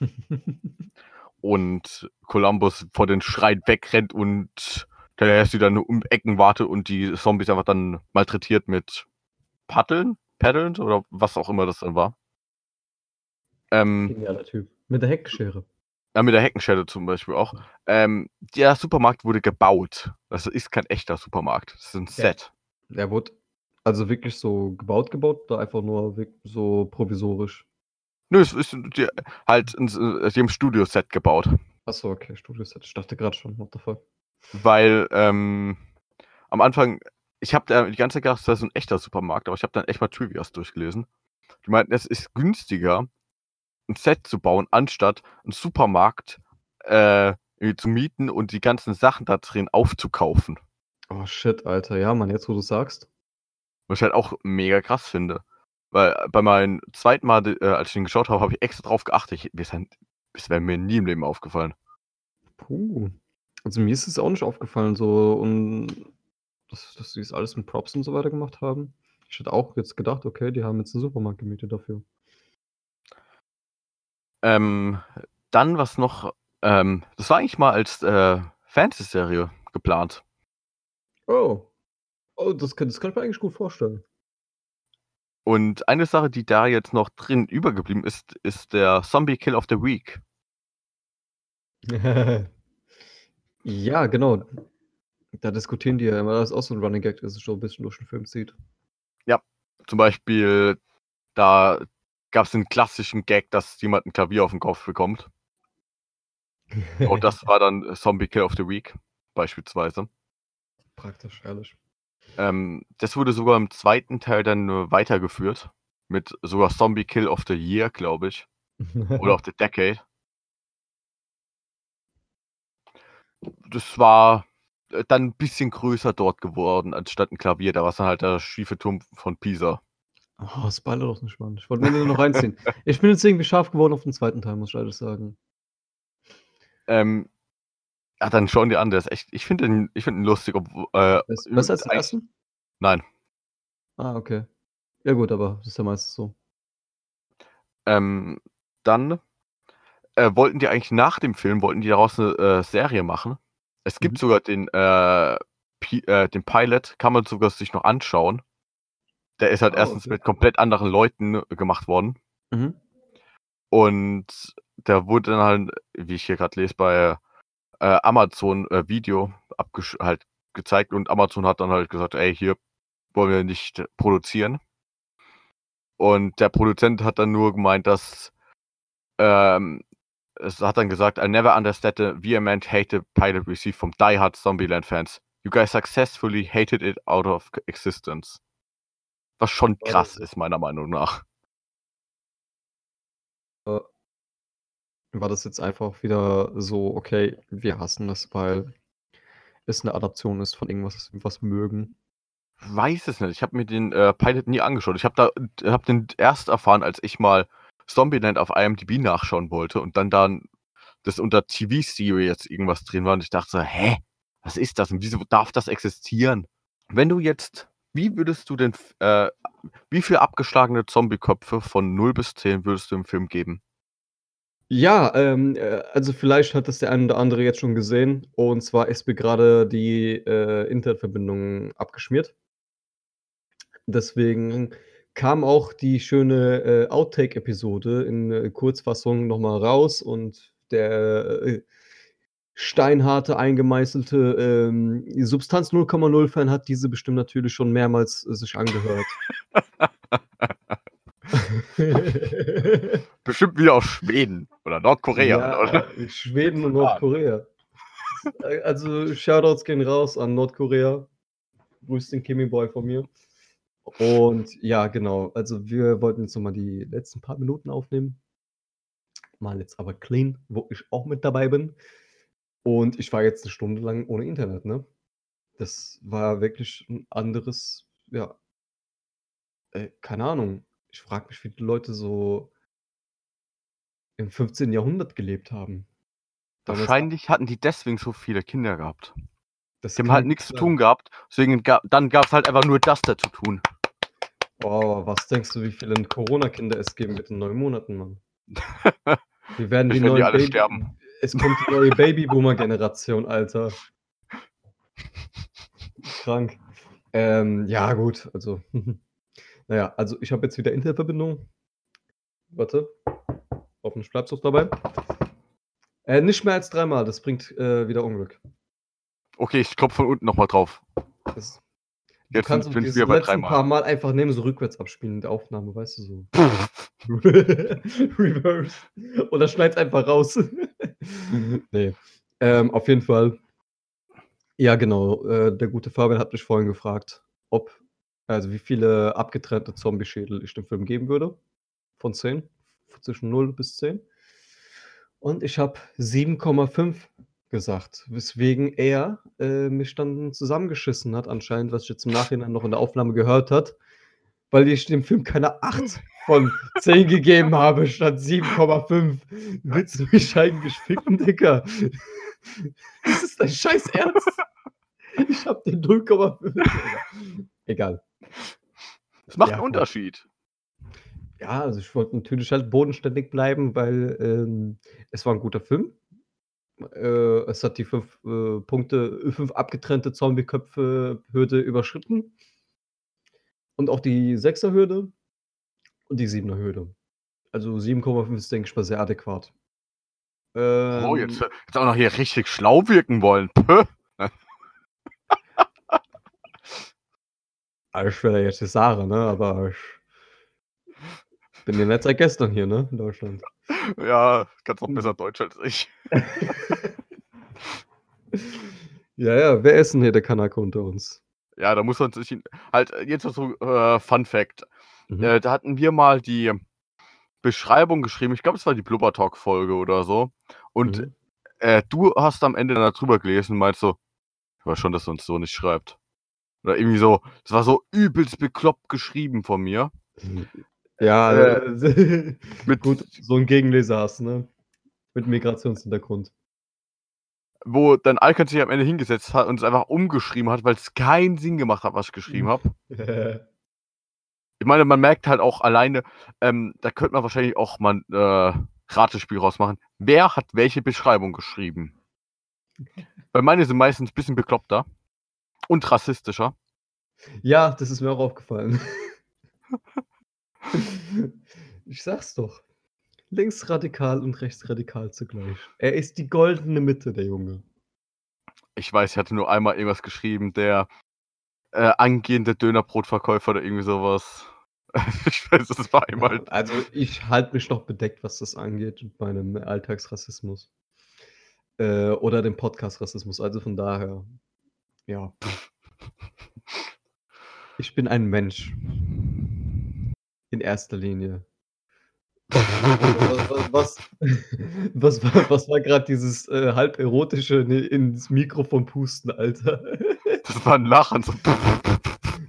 Und Columbus vor den Schreien wegrennt und Tallahassee dann um Ecken wartet und die Zombies einfach dann malträtiert mit Paddeln, Paddeln oder was auch immer das dann war. Ähm Genialer Typ. Mit der Heckenschere. Ja, mit der Heckenschere zum Beispiel auch. Ähm, der Supermarkt wurde gebaut. Das ist kein echter Supermarkt. Das ist 'n Ja. Set. Der wurde also wirklich so gebaut, gebaut oder einfach nur so provisorisch? Nö, es ist die halt 'n s äh, die haben Studioset gebaut. Ach so, okay, Studioset. Ich dachte grad schon, what the fuck? Weil, ähm, am Anfang ich habe da die ganze Zeit gedacht, das ist 'n echter Supermarkt, aber ich habe dann echt mal Trivias durchgelesen. Die meinten, es ist günstiger, 'n Set zu bauen, anstatt 'n Supermarkt, äh, zu mieten und die ganzen Sachen da drin aufzukaufen. Oh shit, Alter. Ja, Mann, jetzt wo du's sagst. Was ich halt auch mega krass finde. Weil bei meinem zweiten Mal, äh, als ich den geschaut habe, habe ich extra drauf geachtet. Ich das wäre mir nie im Leben aufgefallen. Puh. Also, mir ist es auch nicht aufgefallen so und dass dass die's alles mit Props und so weiter gemacht haben. Ich hätte auch jetzt gedacht, okay, die haben jetzt 'n Supermarkt gemietet dafür. Ähm, dann was noch ähm, das war eigentlich mal als, äh, Fernsehserie geplant. Oh. Oh, das kann das kann ich mir eigentlich gut vorstellen. Und eine Sache, die da jetzt noch drin übergeblieben ist, ist der Zombie Kill of the Week. Ja, genau. Da diskutieren die ja immer, das ist auch so 'n Running Gag, dass es schon 'n bisschen durch den Film zieht. Ja, zum Beispiel, da gab's den klassischen Gag, dass jemand 'n Klavier auf 'n Kopf bekommt. Und das war dann Zombie Kill of the Week beispielsweise. Praktisch, ehrlich. Ähm, das wurde sogar im 2. Teil dann, weitergeführt mit sogar Zombie Kill of the Year, glaube ich. Oder of the Decade. Das war, äh, dann 'n bisschen größer dort geworden anstatt 'n Klavier. Da war's dann halt der schiefe Turm von Pisa. Oh, spoilere doch nicht, Mann. Ich wollte mir den noch reinziehen. Ich bin jetzt irgendwie scharf geworden auf den 2. Teil, muss ich ehrlich sagen. Ähm, ja, dann schau ihn dir an, der ist echt ich finde den ich finde ihn lustig, obwo äh, Ist besser als 1.? Nein. Ah, okay. Ja gut, aber das ist ja meistens so. Ähm, dann, äh, wollten die eigentlich nach dem Film wollten die daraus 'ne, äh, Serie machen. Es gibt Mhm. sogar den, äh, äh, den Pilot kann man sogar sich noch anschauen. Der ist halt Oh, erstens okay. mit komplett anderen Leuten gemacht worden. Mhm. Und der wurde dann halt, wie ich hier grad lese, bei, äh, Amazon, äh, Video halt gezeigt und Amazon hat dann halt gesagt: „Ey, hier wollen wir nicht produzieren.“ Und der Produzent hat dann nur gemeint, dass ähm, es hat dann gesagt: „I never understood the vehement hate the pilot received from die-hard Zombieland fans. You guys successfully hated it out of existence.“ Was schon krass ist, meiner Meinung nach. War das jetzt einfach wieder so: „Okay, wir hassen das, weil es 'ne Adaption ist von irgendwas, was wir mögen?“ weiß es nicht. Ich habe mir den äh, Pilot nie angeschaut. Ich habe da, habe den erst erfahren, als ich mal Zombieland auf IMDb nachschauen wollte und dann dann das unter TV-Serie jetzt irgendwas drin war und ich dachte so, hä, was ist das und wieso darf das existieren? Wenn du jetzt, wie würdest du denn, äh, wie viele abgeschlagene Zombie-Köpfe von 0 bis 10 würdest du im Film geben? Ja, ähm, äh, also vielleicht hat das der ein oder andere jetzt schon gesehen. Und zwar ist mir gerade die äh, Internetverbindung abgeschmiert. Deswegen kam auch die schöne äh, Outtake-Episode in äh, Kurzfassung nochmal raus und der äh, steinharte, eingemeißelte ähm, Substanz 0,0-Fan hat diese bestimmt natürlich schon mehrmals sich angehört. Bestimmt wieder aus Schweden oder Nordkorea. Ja, oder? Schweden und Nordkorea. Also Shoutouts gehen raus an Nordkorea. Grüß den Kimmy Boy von mir. Und ja, genau. Also wir wollten jetzt nochmal die letzten paar Minuten aufnehmen. Mal jetzt aber clean, wo ich auch mit dabei bin. Und ich war jetzt eine Stunde lang ohne Internet, ne? Das war wirklich ein anderes, ja, äh, keine Ahnung. Ich frage mich, wie die Leute so im 15. Jahrhundert gelebt haben. Damals Wahrscheinlich hatten die deswegen so viele Kinder gehabt. das Die haben halt nichts zu tun gehabt, deswegen ga dann gab es halt einfach nur das da zu tun. Oh, was denkst du, wie viele Corona-Kinder es geben mit den neun Monaten, Mann? Wir werden die werden die neuen alle Baby sterben. Es kommt die neue Babyboomer-Generation, Alter. Krank. Ähm, ja, gut, also. naja, also ich habe jetzt wieder Internetverbindung. Warte. Hoffentlich bleibst du auch dabei. Äh, nicht mehr als dreimal, das bringt äh, wieder Unglück. Okay, ich klopfe von unten nochmal drauf. Das, du Jetzt kannst sind- wieder bei dreimal. paar Mal einfach nehmen, so rückwärts abspielen in der Aufnahme, weißt du so. Reverse. Oder schneid's einfach raus. nee. Ähm, auf jeden Fall. Ja, genau. Äh, der gute Fabian hat mich vorhin gefragt, ob, also wie viele abgetrennte Zombie-Schädel ich dem Film geben würde. Von 10. Zwischen 0 bis 10. Und ich habe 7,5 gesagt, weswegen er äh, mich dann zusammengeschissen hat, anscheinend, was ich jetzt im Nachhinein noch in der Aufnahme gehört hat, weil ich dem Film keine 8 von 10 gegeben habe, statt 7,5. Willst du mich eigentlich ficken, Dicker? Das ist dein scheiß Ernst? Ich hab den 0,5. Egal. Das macht Ja, einen. Unterschied. Ja, also ich wollte natürlich halt bodenständig bleiben, weil ähm, es war ein guter Film. Äh, es hat die fünf äh, Punkte, fünf abgetrennte Zombie-Köpfe-Hürde überschritten. Und auch die Sechser-Hürde und die Siebener Hürde. Also 7,5 ist, denke ich, mal sehr adäquat. Ähm, Oh, jetzt, jetzt auch noch hier richtig schlau wirken wollen. Puh. Ich will ja jetzt nicht sagen, ne? Aber ich bin ja nicht seit gestern hier, ne? In Deutschland. Ja, kannst Hm. noch besser Deutsch als ich. ja, ja, wer ist denn hier der Kanake unter uns? Ja, da muss man sich halt äh, jetzt noch so äh, Fun Fact. Mhm. Äh, da hatten wir mal die Beschreibung geschrieben. Ich glaube, es war die Blubber Talk Folge oder so. Und Mhm. äh, du hast am Ende dann drüber gelesen und meinst so, ich weiß schon, dass er uns so nicht schreibt. Oder irgendwie so, das war so übelst bekloppt geschrieben von mir. Ja, Äh, äh, Mit, gut, so ein Gegenleser hast, ne? Mit Migrationshintergrund. wo dann Alkan sich am Ende hingesetzt hat und es einfach umgeschrieben hat, weil es keinen Sinn gemacht hat, was ich geschrieben habe. Ich meine, man merkt halt auch alleine, ähm, da könnte man wahrscheinlich auch mal ein äh, Ratespiel rausmachen. Wer hat welche Beschreibung geschrieben? Weil meine sind meistens ein bisschen bekloppter und rassistischer. ja, das ist mir auch aufgefallen. ich sag's doch. Linksradikal und rechtsradikal zugleich. Er ist die goldene Mitte, der Junge. Ich weiß, ich hatte nur einmal irgendwas geschrieben, der äh, angehende Dönerbrotverkäufer oder irgendwie sowas. ich weiß, das war einmal. Also ich halte mich noch bedeckt, was das angeht, mit meinem Alltagsrassismus. Äh, oder dem Podcast-Rassismus. Also von daher, ja. Ich bin ein Mensch. In erster Linie. Was, was, was, war, was war gerade dieses äh, halb erotische ne, ins Mikrofon pusten, Alter? Das war ein Lachen. So.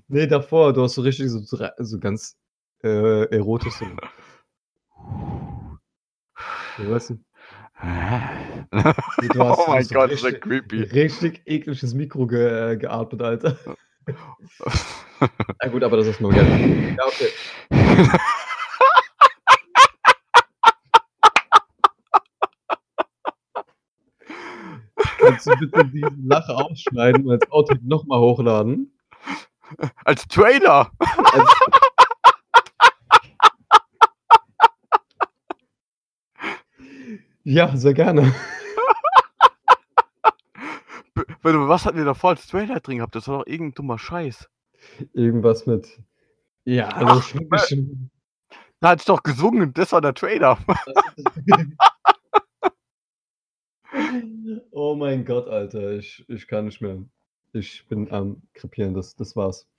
Nee, davor, du hast so richtig so, so ganz äh, erotisch so. Ja, weißt du, du hast oh mein so Gott, ist das richtig- creepy. richtig ekliges Mikro ge geatmet, Alter. Ja gut, aber das ist nur gerne. Ja, okay. Kannst du bitte diesen Lacher ausschneiden und als Auto nochmal hochladen? Als Trailer! Als ja, sehr gerne. Was hatten wir davor als Trailer drin gehabt? Das war doch irgendein dummer Scheiß. Irgendwas mit. Ja, hallo, Ach, schon. Da hat doch gesungen, das war der Trailer. oh mein Gott, Alter, ich, ich kann nicht mehr. Ich bin am krepieren, das, das war's.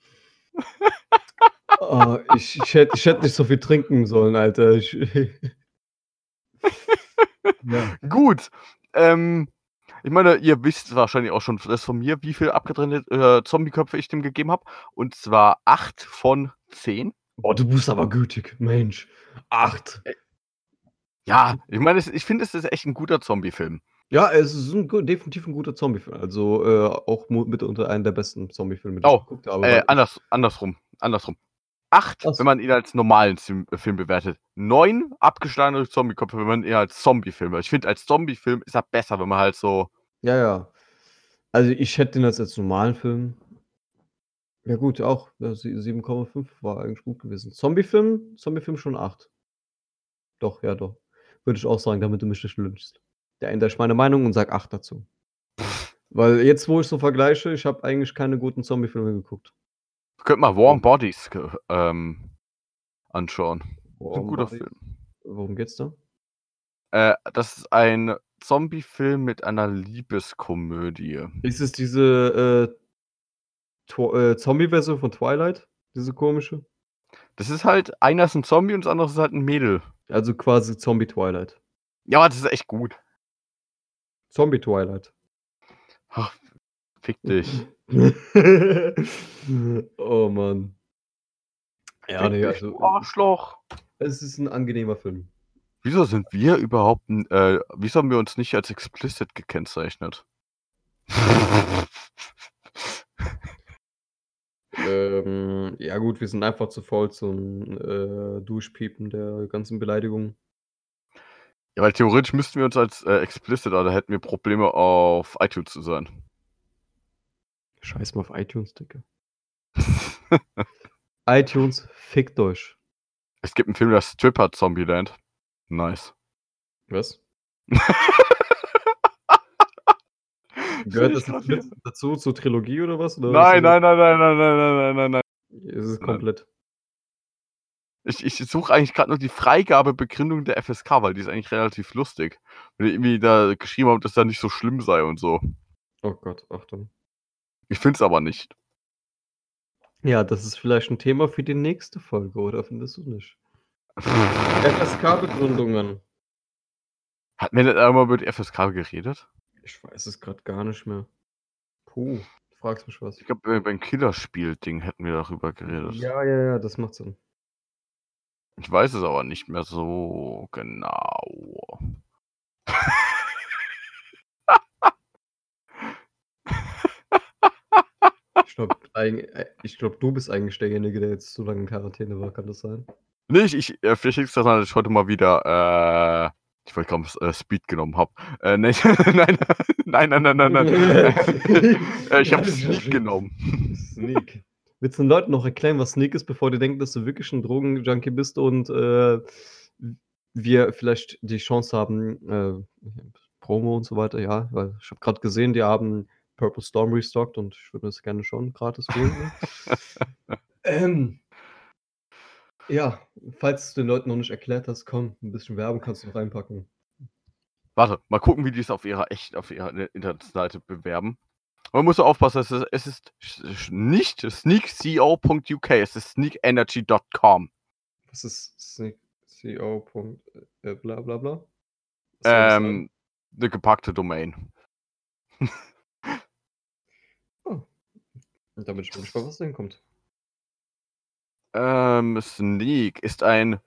Oh, ich, ich, hätte, ich hätte nicht so viel trinken sollen, Alter. Ich, ja. Gut. Ähm, ich meine, ihr wisst wahrscheinlich auch schon das von mir, wie viel abgetrennte äh, Zombie-Köpfe ich dem gegeben habe. Und zwar 8 von 10. Boah, du bist aber gütig, Mensch. Acht. Ja, ich meine, es- ich finde, es ist echt ein guter Zombie-Film. Ja, es ist ein, definitiv ein guter Zombie-Film. Also äh, auch mitunter einer der besten Zombie-Filme, die Oh, ich geguckt habe. Äh, anders, andersrum. Andersrum. 8, Ach so. wenn man ihn als normalen Sim äh, Film bewertet. 9 abgeschlagene Zombie-Köpfe, wenn man ihn als Zombie-Film bewertet. Ich finde, als Zombie-Film ist er besser, wenn man halt so. Ja, ja. Also ich hätte den als, als normalen Film. Ja gut, auch. Ja, sie- 7,5 war eigentlich gut gewesen. Zombie-Film? Zombie-Film schon 8. Doch, ja doch. Würde ich auch sagen, damit du mich nicht lynchst. Der ändere ich meine Meinung und sag 8 dazu. Weil jetzt, wo ich so vergleiche, ich habe eigentlich keine guten Zombie-Filme geguckt. Könnt mal Warm Bodies ähm, anschauen. Ist ein Warm guter Bodies. Film. Worum geht's da? Äh, das ist ein Zombie-Film mit einer Liebeskomödie. Ist es diese äh, äh, Zombie-Version von Twilight? Diese komische? Das ist halt, einer ist ein Zombie und das andere ist halt ein Mädel. Also quasi Zombie-Twilight. Ja, aber das ist echt gut. Zombie-Twilight. Ach, fick dich. oh Mann. Ja, Fick nee, also, du Arschloch. es ist ein angenehmer Film. Wieso sind wir überhaupt, äh, wieso haben wir uns nicht als explicit gekennzeichnet? Ähm, ja gut, wir sind einfach zu faul zum äh, Durchpiepen der ganzen Beleidigungen. Ja, weil theoretisch müssten wir uns als äh, explicit, aber da hätten wir Probleme auf iTunes zu sein. Scheiß mal auf iTunes, Digga. iTunes, fickt euch. es gibt einen Film, der Stripper Zombieland. Nice. Was? Gehört das dazu zur Trilogie oder was? Oder Nein, ist nein, nein, nein, nein, nein, nein, nein, nein, nein. das- Ist es Nein. komplett. Ich, ich suche eigentlich gerade nur die Freigabebegründung der FSK, weil die ist eigentlich relativ lustig. Weil die irgendwie da geschrieben haben, dass da nicht so schlimm sei und so. Oh Gott, Achtung. Ich finde es aber nicht. Ja, das ist vielleicht ein Thema für die nächste Folge, oder findest du nicht? FSK-Begründungen. Hat mir nicht einmal über die FSK geredet? Ich weiß es gerade gar nicht mehr. Puh, du fragst mich was. Ich glaube, beim Killerspiel-Ding hätten wir darüber geredet. Ja, ja, ja, das macht Sinn. Ich weiß es aber nicht mehr so genau. Ich glaube, ich glaub, du bist eigentlich derjenige, der jetzt so lange in Quarantäne war, kann das sein? Nicht, ich, äh, vielleicht liegt es daran, dass ich heute mal wieder, äh, ich wollte kaum äh, Speed genommen habe. Äh, nee, nein, nein, nein, nein, nein, nein. äh, ich habe Sneak genommen. Sneak. Willst du den Leuten noch erklären, was Sneak ist, bevor die denken, dass du wirklich ein Drogenjunkie bist und äh, wir vielleicht die Chance haben, äh, Promo und so weiter, ja, weil ich habe gerade gesehen, die haben Purple Storm restockt und ich würde mir das gerne schon gratis holen. Ne? ähm, ja, falls du den Leuten noch nicht erklärt hast, komm, ein bisschen Werbung kannst du noch reinpacken. Warte, mal gucken, wie die es auf ihrer echt auf ihrer Internetseite bewerben. Man muss aufpassen, es ist, es ist nicht sneakco.uk, es ist sneakenergy.com. Was ist Sneak? CO. Äh, bla bla bla? Ähm, eine gepackte Domain. Und da bin ich mal gespannt, was da hinkommt. Ähm, Sneak ist ein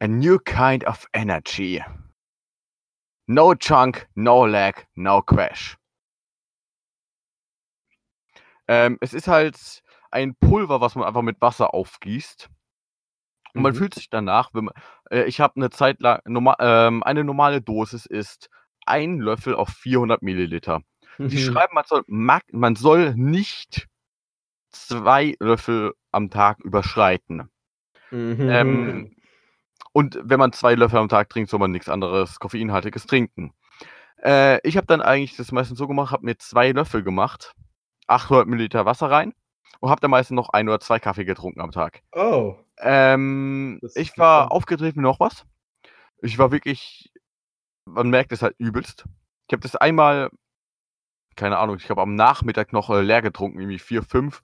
a new kind of energy. No chunk, no lag, no crash. Ähm, es ist halt ein Pulver, was man einfach mit Wasser aufgießt. Und man Mhm. fühlt sich danach, wenn man, äh, ich habe eine Zeit lang, norma ähm, eine normale Dosis ist ein Löffel auf 400 Milliliter. Die Mhm. schreiben, man soll, mag, man soll nicht zwei Löffel am Tag überschreiten. Mhm. Ähm, und wenn man zwei Löffel am Tag trinkt, soll man nichts anderes koffeinhaltiges trinken. Äh, ich habe dann eigentlich das meistens so gemacht, habe mir zwei Löffel gemacht, 800 Milliliter Wasser rein und habe dann meistens noch ein oder zwei Kaffee getrunken am Tag. Oh. Ähm, ich war super. aufgedreht wie noch was. Ich war wirklich, man merkt es halt übelst. Ich habe das einmal, keine Ahnung, ich habe am Nachmittag noch äh, leer getrunken, irgendwie vier, fünf.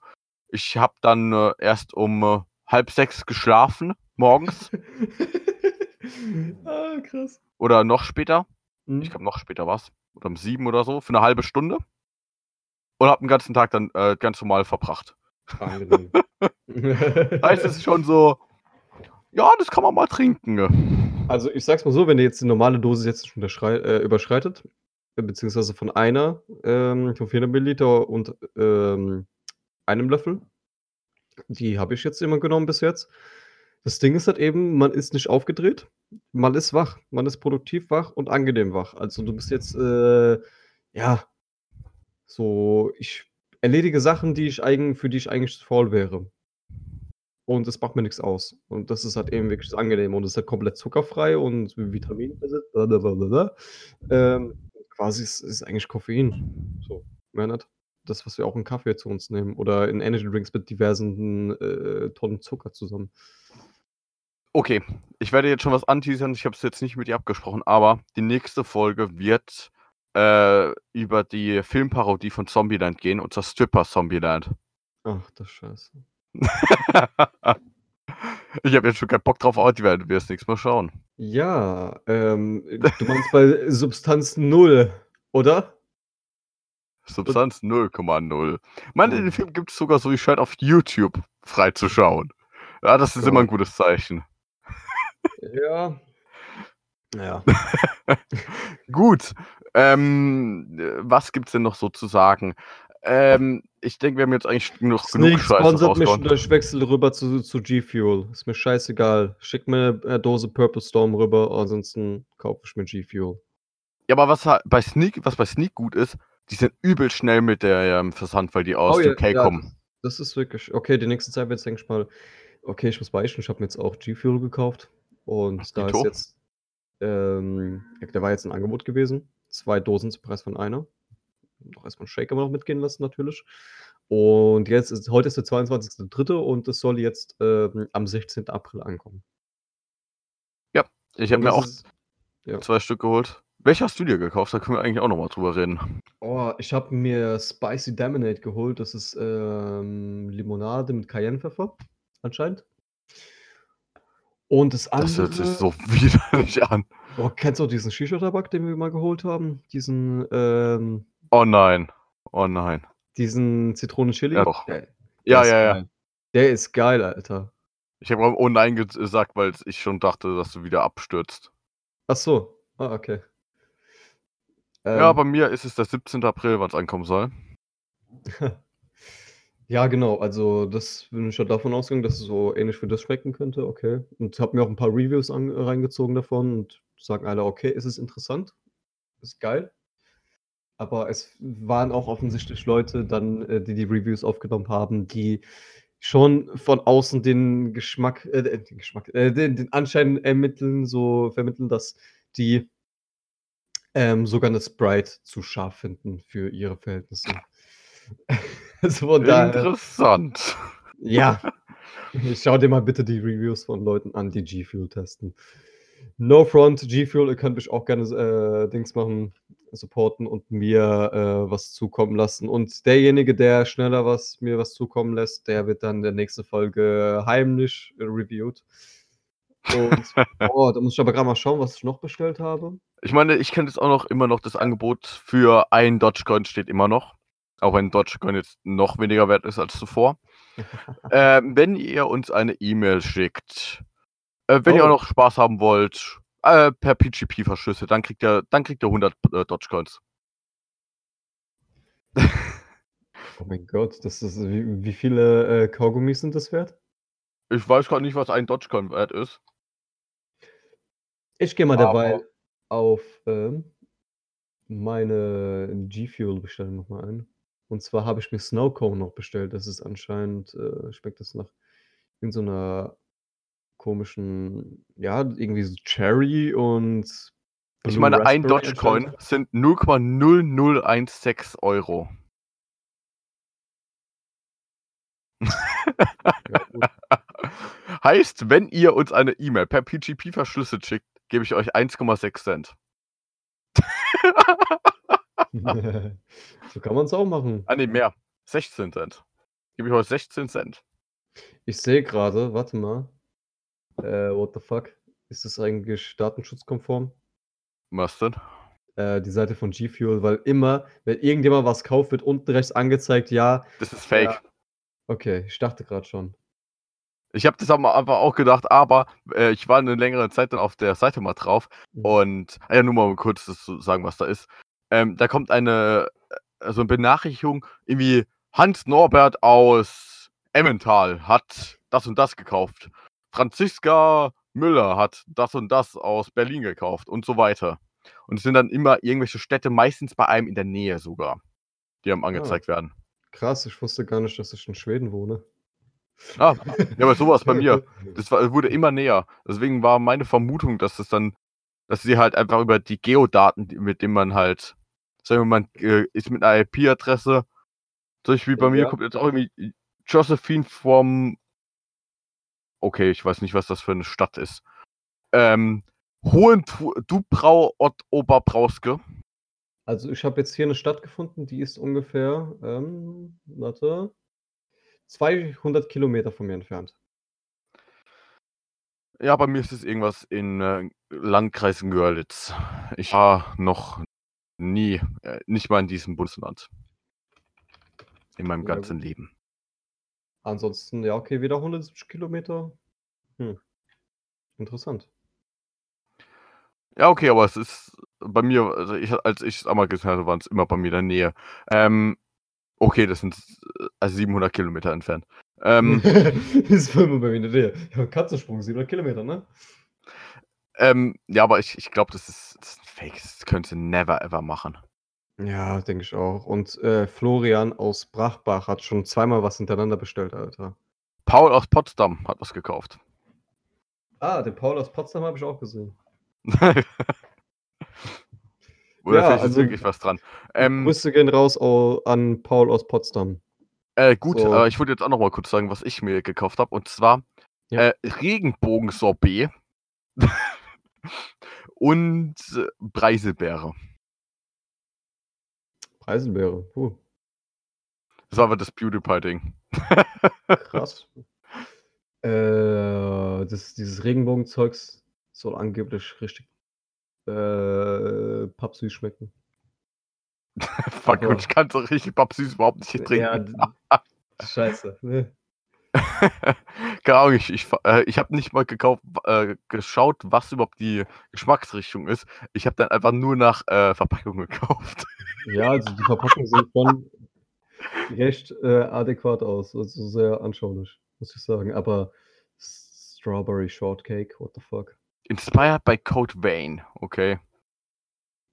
Ich habe dann äh, erst um äh, halb sechs geschlafen, morgens ah, krass. oder noch später. Mhm. Ich glaube, noch später war's. Oder um sieben oder so, für eine halbe Stunde. Und habe den ganzen Tag dann äh, ganz normal verbracht. Heißt es ist schon so, ja, das kann man mal trinken. Also ich sag's mal so, wenn ihr jetzt die normale Dosis jetzt äh, überschreitet, äh, beziehungsweise von einer, ähm, von 400 Milliliter und ähm, einem Löffel, die habe ich jetzt immer genommen bis jetzt. Das Ding ist halt eben, man ist nicht aufgedreht, man ist wach, man ist produktiv wach und angenehm wach. Also du bist jetzt, äh, ja, so, ich erledige Sachen, die ich eigen, für die ich eigentlich faul wäre. Und es macht mir nichts aus. Und das ist halt eben wirklich angenehm. Und es ist halt komplett zuckerfrei und Vitamin. Ähm, quasi ist, ist eigentlich Koffein. So, mehr nicht. Das, was wir auch in Kaffee zu uns nehmen. Oder in Energy Drinks mit diversen äh, Tonnen Zucker zusammen. Okay, ich werde jetzt schon was anteasern. Ich habe es jetzt nicht mit dir abgesprochen, aber die nächste Folge wird äh, über die Filmparodie von Zombieland gehen, und zwar Stripper Zombieland. Ach, das Scheiße. ich habe jetzt schon keinen Bock drauf, aber die werden wir jetzt nichts mehr schauen. Ja, ähm, du meinst bei Substanz 0, oder? Substanz 0,0. Man, Oh. den Film gibt es sogar so wie scheint auf YouTube freizuschauen. Ja, das ist immer ein gutes Zeichen. Ja. Ja. Gut. Ähm, äh, was gibt's denn noch so zu sagen? Ähm, ich denke, wir haben jetzt eigentlich noch Sneak genug Scheiße sponsert mich und ich wechsle rüber zu, zu G-Fuel. Ist mir scheißegal. Schick mir eine Dose Purple Storm rüber, ansonsten kaufe ich mir G-Fuel. Ja, aber was bei Sneak, was bei Sneak gut ist, die sind übel schnell mit der ähm, Versand, weil die aus Oh ja, UK ja, kommen. Das ist wirklich. Okay, die nächste Zeit wird es, denke ich mal. Okay, ich muss beichten. Ich habe mir jetzt auch G-Fuel gekauft. Und da ist jetzt. Ähm, ja, der war jetzt ein Angebot gewesen. Zwei Dosen zum Preis von einer. Noch erstmal einen Shaker noch mitgehen lassen, natürlich. Und jetzt ist heute ist der 22.03. und es soll jetzt ähm, am 16. April ankommen. Ich habe mir auch ist- ja. zwei Stück geholt. Welche hast du dir gekauft? Da können wir eigentlich auch nochmal drüber reden. Oh, ich habe mir Spicy Daminate geholt. Das ist ähm, Limonade mit Cayennepfeffer, anscheinend. Und das andere. Das hört sich so widerlich an. Oh, kennst du auch diesen Shisha-Tabak, den wir mal geholt haben? Diesen, ähm, Oh nein. Oh nein. diesen Zitronen-Chili? Ja, doch. Der, Ja, der ja, ja. Der ist geil, Alter. Ich habe oh nein gesagt, weil ich schon dachte, dass du wieder abstürzt. Ach so. Ah, okay. Ja, Ähm, bei mir ist es der 17. April, wann es ankommen soll. Ja, genau. Also, das bin ich ja davon ausgegangen, dass es so ähnlich wie das schmecken könnte. Okay. Und habe mir auch ein paar Reviews an, reingezogen davon und sagen alle, okay, es ist interessant, ist geil. Aber es waren auch offensichtlich Leute dann, äh, die die Reviews aufgenommen haben, die schon von außen den Geschmack, äh, den Geschmack, äh, den, den Anschein ermitteln, so vermitteln, dass die ähm, sogar eine Sprite zu scharf finden für ihre Verhältnisse. also. Interessant. Ja. Schau dir mal bitte die Reviews von Leuten an, die G-Fuel testen. No Front, G-Fuel, ihr könnt mich auch gerne äh, Dings machen, supporten und mir äh, was zukommen lassen. Und derjenige, der schneller was mir was zukommen lässt, der wird dann in der nächsten Folge heimlich reviewed. Und oh, da muss ich aber gerade mal schauen, was ich noch bestellt habe. Ich meine, ich kenne jetzt auch noch immer noch das Angebot für ein Dogecoin steht immer noch. Auch wenn Dogecoin jetzt noch weniger wert ist als zuvor. Ähm, wenn ihr uns eine E-Mail schickt, äh, wenn ihr Oh. auch noch Spaß haben wollt, äh, per PGP-Verschlüsse, dann kriegt ihr, dann kriegt ihr 100 äh, Dogecoins. Oh mein Gott, das ist, wie, wie viele äh, Kaugummis sind das wert? Ich weiß gerade nicht, was ein Dogecoin wert ist. Ich gehe mal derweil auf ähm, meine G-Fuel-Bestellung nochmal ein. Und zwar habe ich mir Snowcone noch bestellt. Das ist anscheinend, äh, schmeckt das nach in so einer komischen, ja, irgendwie so Cherry und. Ich Blue meine, ein Raspberry Dogecoin anscheinend. sind 0,0016 Euro. Ja, heißt, wenn ihr uns eine E-Mail per PGP verschlüsselt schickt, gebe ich euch 1,6 Cent. so kann man es auch machen. Ah, nee, mehr. 16 Cent. Gebe ich euch 16 Cent. Ich sehe gerade, warte mal. Äh, what the fuck? Ist das eigentlich datenschutzkonform? Was denn? Äh, die Seite von G-Fuel, weil immer, wenn irgendjemand was kauft, wird unten rechts angezeigt, ja. Das ist fake. Ja. Okay, ich dachte gerade schon. Ich habe das aber einfach auch gedacht, aber äh, ich war eine längere Zeit dann auf der Seite mal drauf Mhm. und, ah ja, nur mal kurz das zu sagen, was da ist. Ähm, da kommt eine, äh, so eine Benachrichtigung, irgendwie Hans Norbert aus Emmental hat das und das gekauft. Franziska Müller hat das und das aus Berlin gekauft und so weiter. Und es sind dann immer irgendwelche Städte, meistens bei einem in der Nähe sogar, die einem angezeigt werden. Krass, ich wusste gar nicht, dass ich in Schweden wohne. Ah, ja, aber sowas bei mir. Das war, wurde immer näher. Deswegen war meine Vermutung, dass es dann, dass sie halt einfach über die Geodaten, mit denen man halt, sagen wir mal, man äh, ist mit einer IP-Adresse, zum Beispiel bei mir Ja. kommt jetzt auch irgendwie Josephine from, okay, ich weiß nicht, was das für eine Stadt ist. Ähm, Hohen Dubrau Ott Oberbrauske. Also ich habe jetzt hier eine Stadt gefunden, die ist ungefähr, ähm, warte, 200 Kilometer von mir entfernt. Ja, bei mir ist es irgendwas in äh, Landkreis Görlitz. Ich war noch nie, äh, nicht mal in diesem Bundesland. In meinem Ja, ganzen gut. Leben. Ansonsten, ja, okay, wieder 170 Kilometer. Hm. Interessant. Ja, okay, aber es ist bei mir, also ich, als ich es einmal gesehen hatte, waren es immer bei mir in der Nähe. Ähm, okay, das sind äh, also 700 Kilometer entfernt. Ähm, das war immer bei mir Nähe. Ja, Katzensprung, 700 Kilometer, ne? ähm, ja, aber ich, ich glaube, das ist, das ist ein Fake. Das können sie never ever machen. Ja, denke ich auch. Und äh, Florian aus Brachbach hat schon zweimal was hintereinander bestellt, Alter. Paul aus Potsdam hat was gekauft. Ah, den Paul aus Potsdam habe ich auch gesehen. Oder Ja, vielleicht ist also- wirklich was dran. Ähm, Grüße gehen raus au- an Paul aus Potsdam. Äh, gut, So. äh, ich wollte jetzt auch noch mal kurz sagen, was ich mir gekauft habe. Und zwar Ja. äh, Regenbogensorbet und Preiselbeere. Preiselbeere. Puh, Das war aber das PewDiePie-Ding. krass. äh, das, dieses Regenbogenzeugs soll angeblich richtig äh, pappsüß schmecken. Fuck, und ich kann so richtig Babsüß überhaupt nicht trinken. Ja, scheiße. Ne? Keine Ahnung, ich, ich, äh, ich habe nicht mal gekauft, äh, geschaut, was überhaupt die Geschmacksrichtung ist. Ich habe dann einfach nur nach äh, Verpackung gekauft. Ja, also die Verpackungen sehen schon recht äh, adäquat aus. Also sehr anschaulich, muss ich sagen. Aber Strawberry Shortcake, what the fuck? Inspired by Code Vein, okay.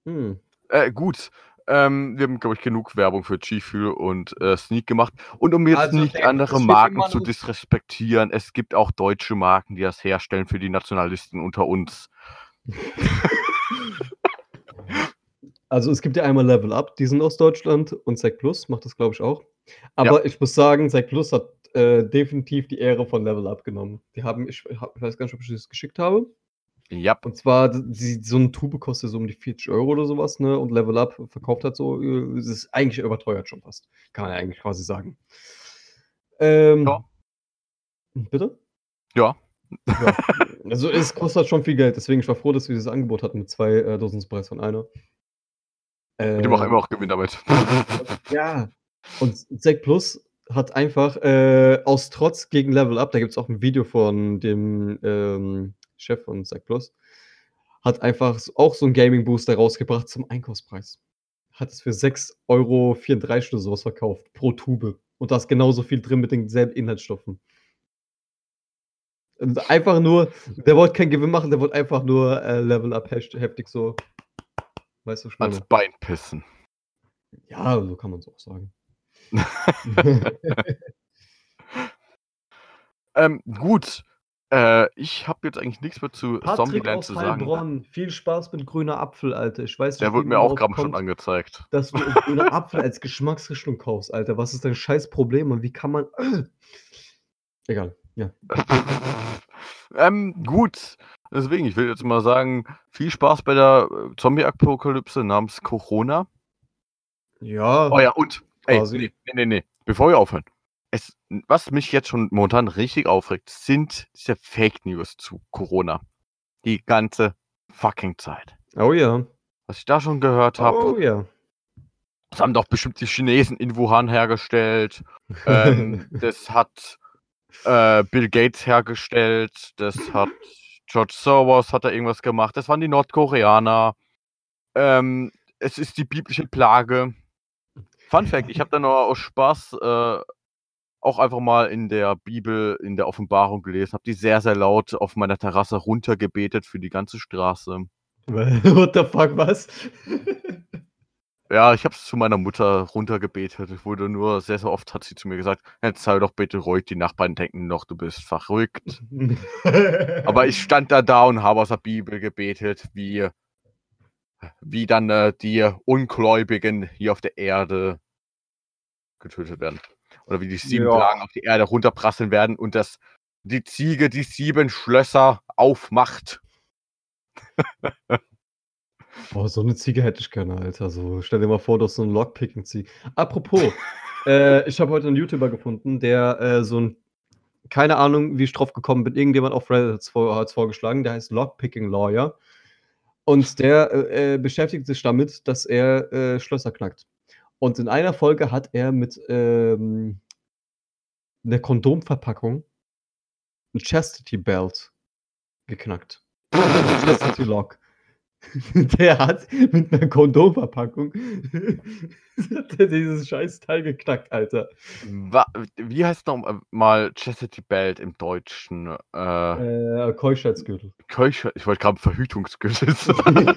Hm. Äh, gut. Ähm, wir haben, glaube ich, genug Werbung für G-Fuel und äh, Sneak gemacht. Und um jetzt Also, nicht der- andere es wird Marken zu disrespektieren, es gibt auch deutsche Marken, die das herstellen für die Nationalisten unter uns. Also es gibt ja einmal Level Up, die sind aus Deutschland und Sec Plus macht das, glaube ich, auch. Aber ich muss sagen, Sec Plus hat äh, definitiv die Ehre von Level Up genommen. Die haben, ich, ich weiß gar nicht, ob ich das geschickt habe. Ja, Und zwar, die, so eine Tube kostet so um die 40 Euro oder sowas, ne? Und Level Up verkauft hat so, äh, es ist eigentlich überteuert schon fast. Kann man ja eigentlich quasi sagen. Ähm, Ja. Bitte? Ja. ja. Also es kostet halt schon viel Geld, deswegen ich war froh, dass wir dieses Angebot hatten mit zwei äh, Dosen Preis von einer. die machen Ähm, immer auch Gewinn damit. ja. Und Sec Plus hat einfach äh, aus Trotz gegen Level Up, da gibt es auch ein Video von dem ähm, Chef von Zack Plus, hat einfach auch so einen Gaming Booster rausgebracht zum Einkaufspreis. Hat es für 6,34 Euro oder sowas verkauft pro Tube. Und da ist genauso viel drin mit denselben Inhaltsstoffen. Und einfach nur, der wollte keinen Gewinn machen, der wollte einfach nur äh, Level Up heft- heftig so. Weißt du, ich Ans? Bein pissen. Ja, so kann man es auch sagen. Ähm, gut. Äh, ich habe jetzt eigentlich nichts mehr zu Patrick Zombieland aus zu sagen. Heilbronn, viel Spaß mit grüner Apfel, Alter. Ich weiß Der wurde mir auch gerade schon angezeigt. dass du grüner Apfel als Geschmacksrichtung kaufst, Alter. Was ist dein scheiß Problem und wie kann man. Egal, ja. ähm, gut. Deswegen, ich will jetzt mal sagen, viel Spaß bei der äh, Zombie-Apokalypse namens Corona. Ja, Oh ja, und, ey, Quasi. nee, nee, nee, bevor wir aufhören. Was mich jetzt schon momentan richtig aufregt, sind diese Fake News zu Corona. Die ganze fucking Zeit. oh ja. Was ich da schon gehört habe, Oh ja. das haben doch bestimmt die Chinesen in Wuhan hergestellt. Ähm, das hat äh, Bill Gates hergestellt. Das hat George Soros hat da irgendwas gemacht. Das waren die Nordkoreaner. Ähm, es ist die biblische Plage. Fun Fact: Ich habe da nur aus Spaß äh, auch einfach mal in der Bibel, in der Offenbarung gelesen, habe die sehr, sehr laut auf meiner Terrasse runtergebetet für die ganze Straße. What the fuck, was? Ja, ich habe es zu meiner Mutter runtergebetet. Ich wurde nur sehr, sehr oft hat sie zu mir gesagt, jetzt sei doch bitte ruhig, die Nachbarn denken noch, du bist verrückt. Aber ich stand da da und habe aus der Bibel gebetet, wie, wie dann äh, die Ungläubigen hier auf der Erde getötet werden. Oder wie die sieben Ja. Plagen auf die Erde runterprasseln werden und dass die Ziege die sieben Schlösser aufmacht. Boah, so eine Ziege hätte ich gerne, Alter. So, stell dir mal vor, du hast so einen Lockpicking-Ziege. Apropos, äh, ich habe heute einen YouTuber gefunden, der äh, so ein, keine Ahnung, wie ich drauf gekommen bin, irgendjemand auf Reddit hat es vor, vorgeschlagen, der heißt Lockpicking Lawyer. Und der äh, äh, beschäftigt sich damit, dass er äh, Schlösser knackt. Und in einer Folge hat er mit ähm, einer Kondomverpackung ein Chastity Belt geknackt. Chastity Lock. Der hat mit einer Kondomverpackung er dieses scheiß Teil geknackt, Alter. Wie heißt noch mal Chastity Belt im Deutschen? Äh, Äh, Keuschheitsgürtel. Keucher, ich wollte gerade Verhütungsgürtel sagen.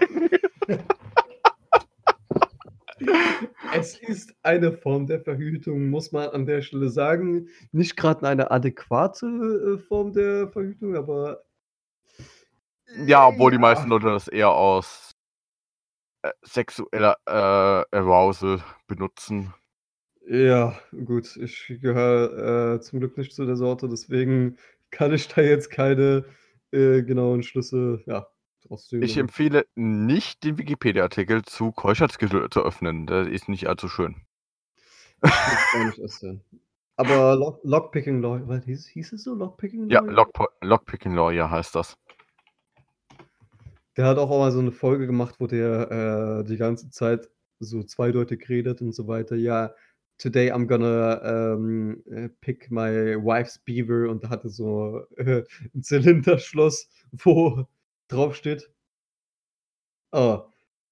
Es ist eine Form der Verhütung, muss man an der Stelle sagen. Nicht gerade eine adäquate äh, Form der Verhütung, aber. ja, obwohl die meisten Leute das eher aus äh, sexueller äh, Arousal benutzen. Ja, gut, ich gehöre äh, zum Glück nicht zu der Sorte, deswegen kann ich da jetzt keine äh, genauen Schlüsse ja, ziehen. Ich empfehle nicht, den Wikipedia-Artikel zu Keuschheitsgürtel zu öffnen. Der ist nicht allzu schön. Aber Lock, Lockpicking Lawyer, was hieß, hieß es so? Lockpicking Ja, Lawyer? Lock Lockpicking Lawyer heißt das. Der hat auch mal so eine Folge gemacht, wo der äh, die ganze Zeit so zweideutig redet und so weiter. Ja, today I'm gonna ähm, äh, pick my wife's beaver und da hatte so äh, ein Zylinderschloss, wo drauf steht. Oh.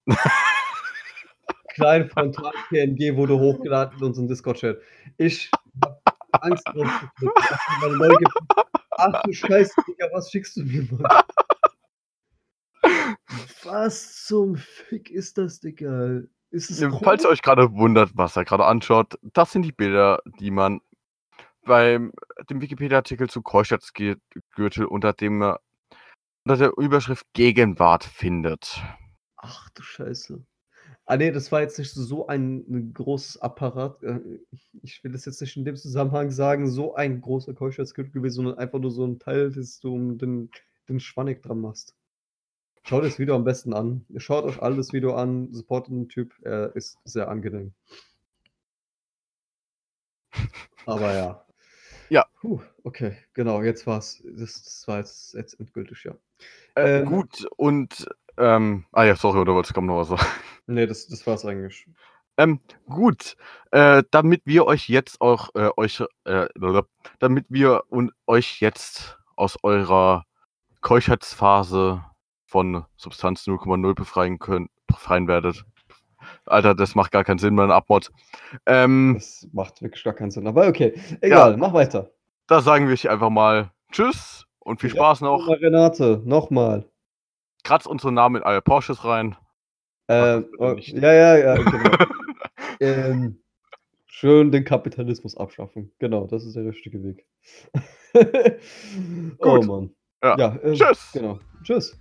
Klein Frontal PNG wurde hochgeladen in unserem Discord-Chat. Ich hab Angst drauf. Ach du Scheiße, Digga, was schickst du mir, Mann? Was zum Fick ist das, Digga? Ist es Falls ihr euch gerade wundert, was er gerade anschaut, das sind die Bilder, die man beim dem Wikipedia-Artikel zu Keuschheitsgürtel unter dem äh, unter der Überschrift Gegenwart findet. Ach du Scheiße. Ah nee, das war jetzt nicht so ein, großes Apparat. äh, Ich will das jetzt nicht in dem Zusammenhang sagen, so ein großer Keuschheitsgürtel gewesen, sondern einfach nur so ein Teil, das du um den, den Schwanneck dran machst. Schaut das Video am besten an. Schaut euch all das Video an, supportet den Typ, er ist sehr angenehm. Aber ja. Ja. Puh, okay, genau, jetzt war's. Das, das war jetzt, jetzt endgültig, ja. Äh, Ähm. gut, und ähm, ah ja, sorry, oder wolltest du kaum noch was sagen? Nee, das, das war's eigentlich. Ähm, gut, äh, damit wir euch jetzt auch äh, euch, äh, damit wir und euch jetzt aus eurer Keuschheitsphase von Substanz 0,0 befreien können, befreien werdet. Alter, das macht gar keinen Sinn, mein Abmod. Ähm, Das macht wirklich gar keinen Sinn. Aber okay, egal, Ja. mach weiter. da sagen wir euch einfach mal Tschüss und viel Spaß noch. Renate, nochmal. Kratzt unsere Namen in alle Porsches rein. Ähm, oh, ja, ja, ja, genau. ähm, schön den Kapitalismus abschaffen. Genau, das ist der richtige Weg. oh Gut. Mann. Ja. Ja, ähm, Tschüss. Genau. Tschüss.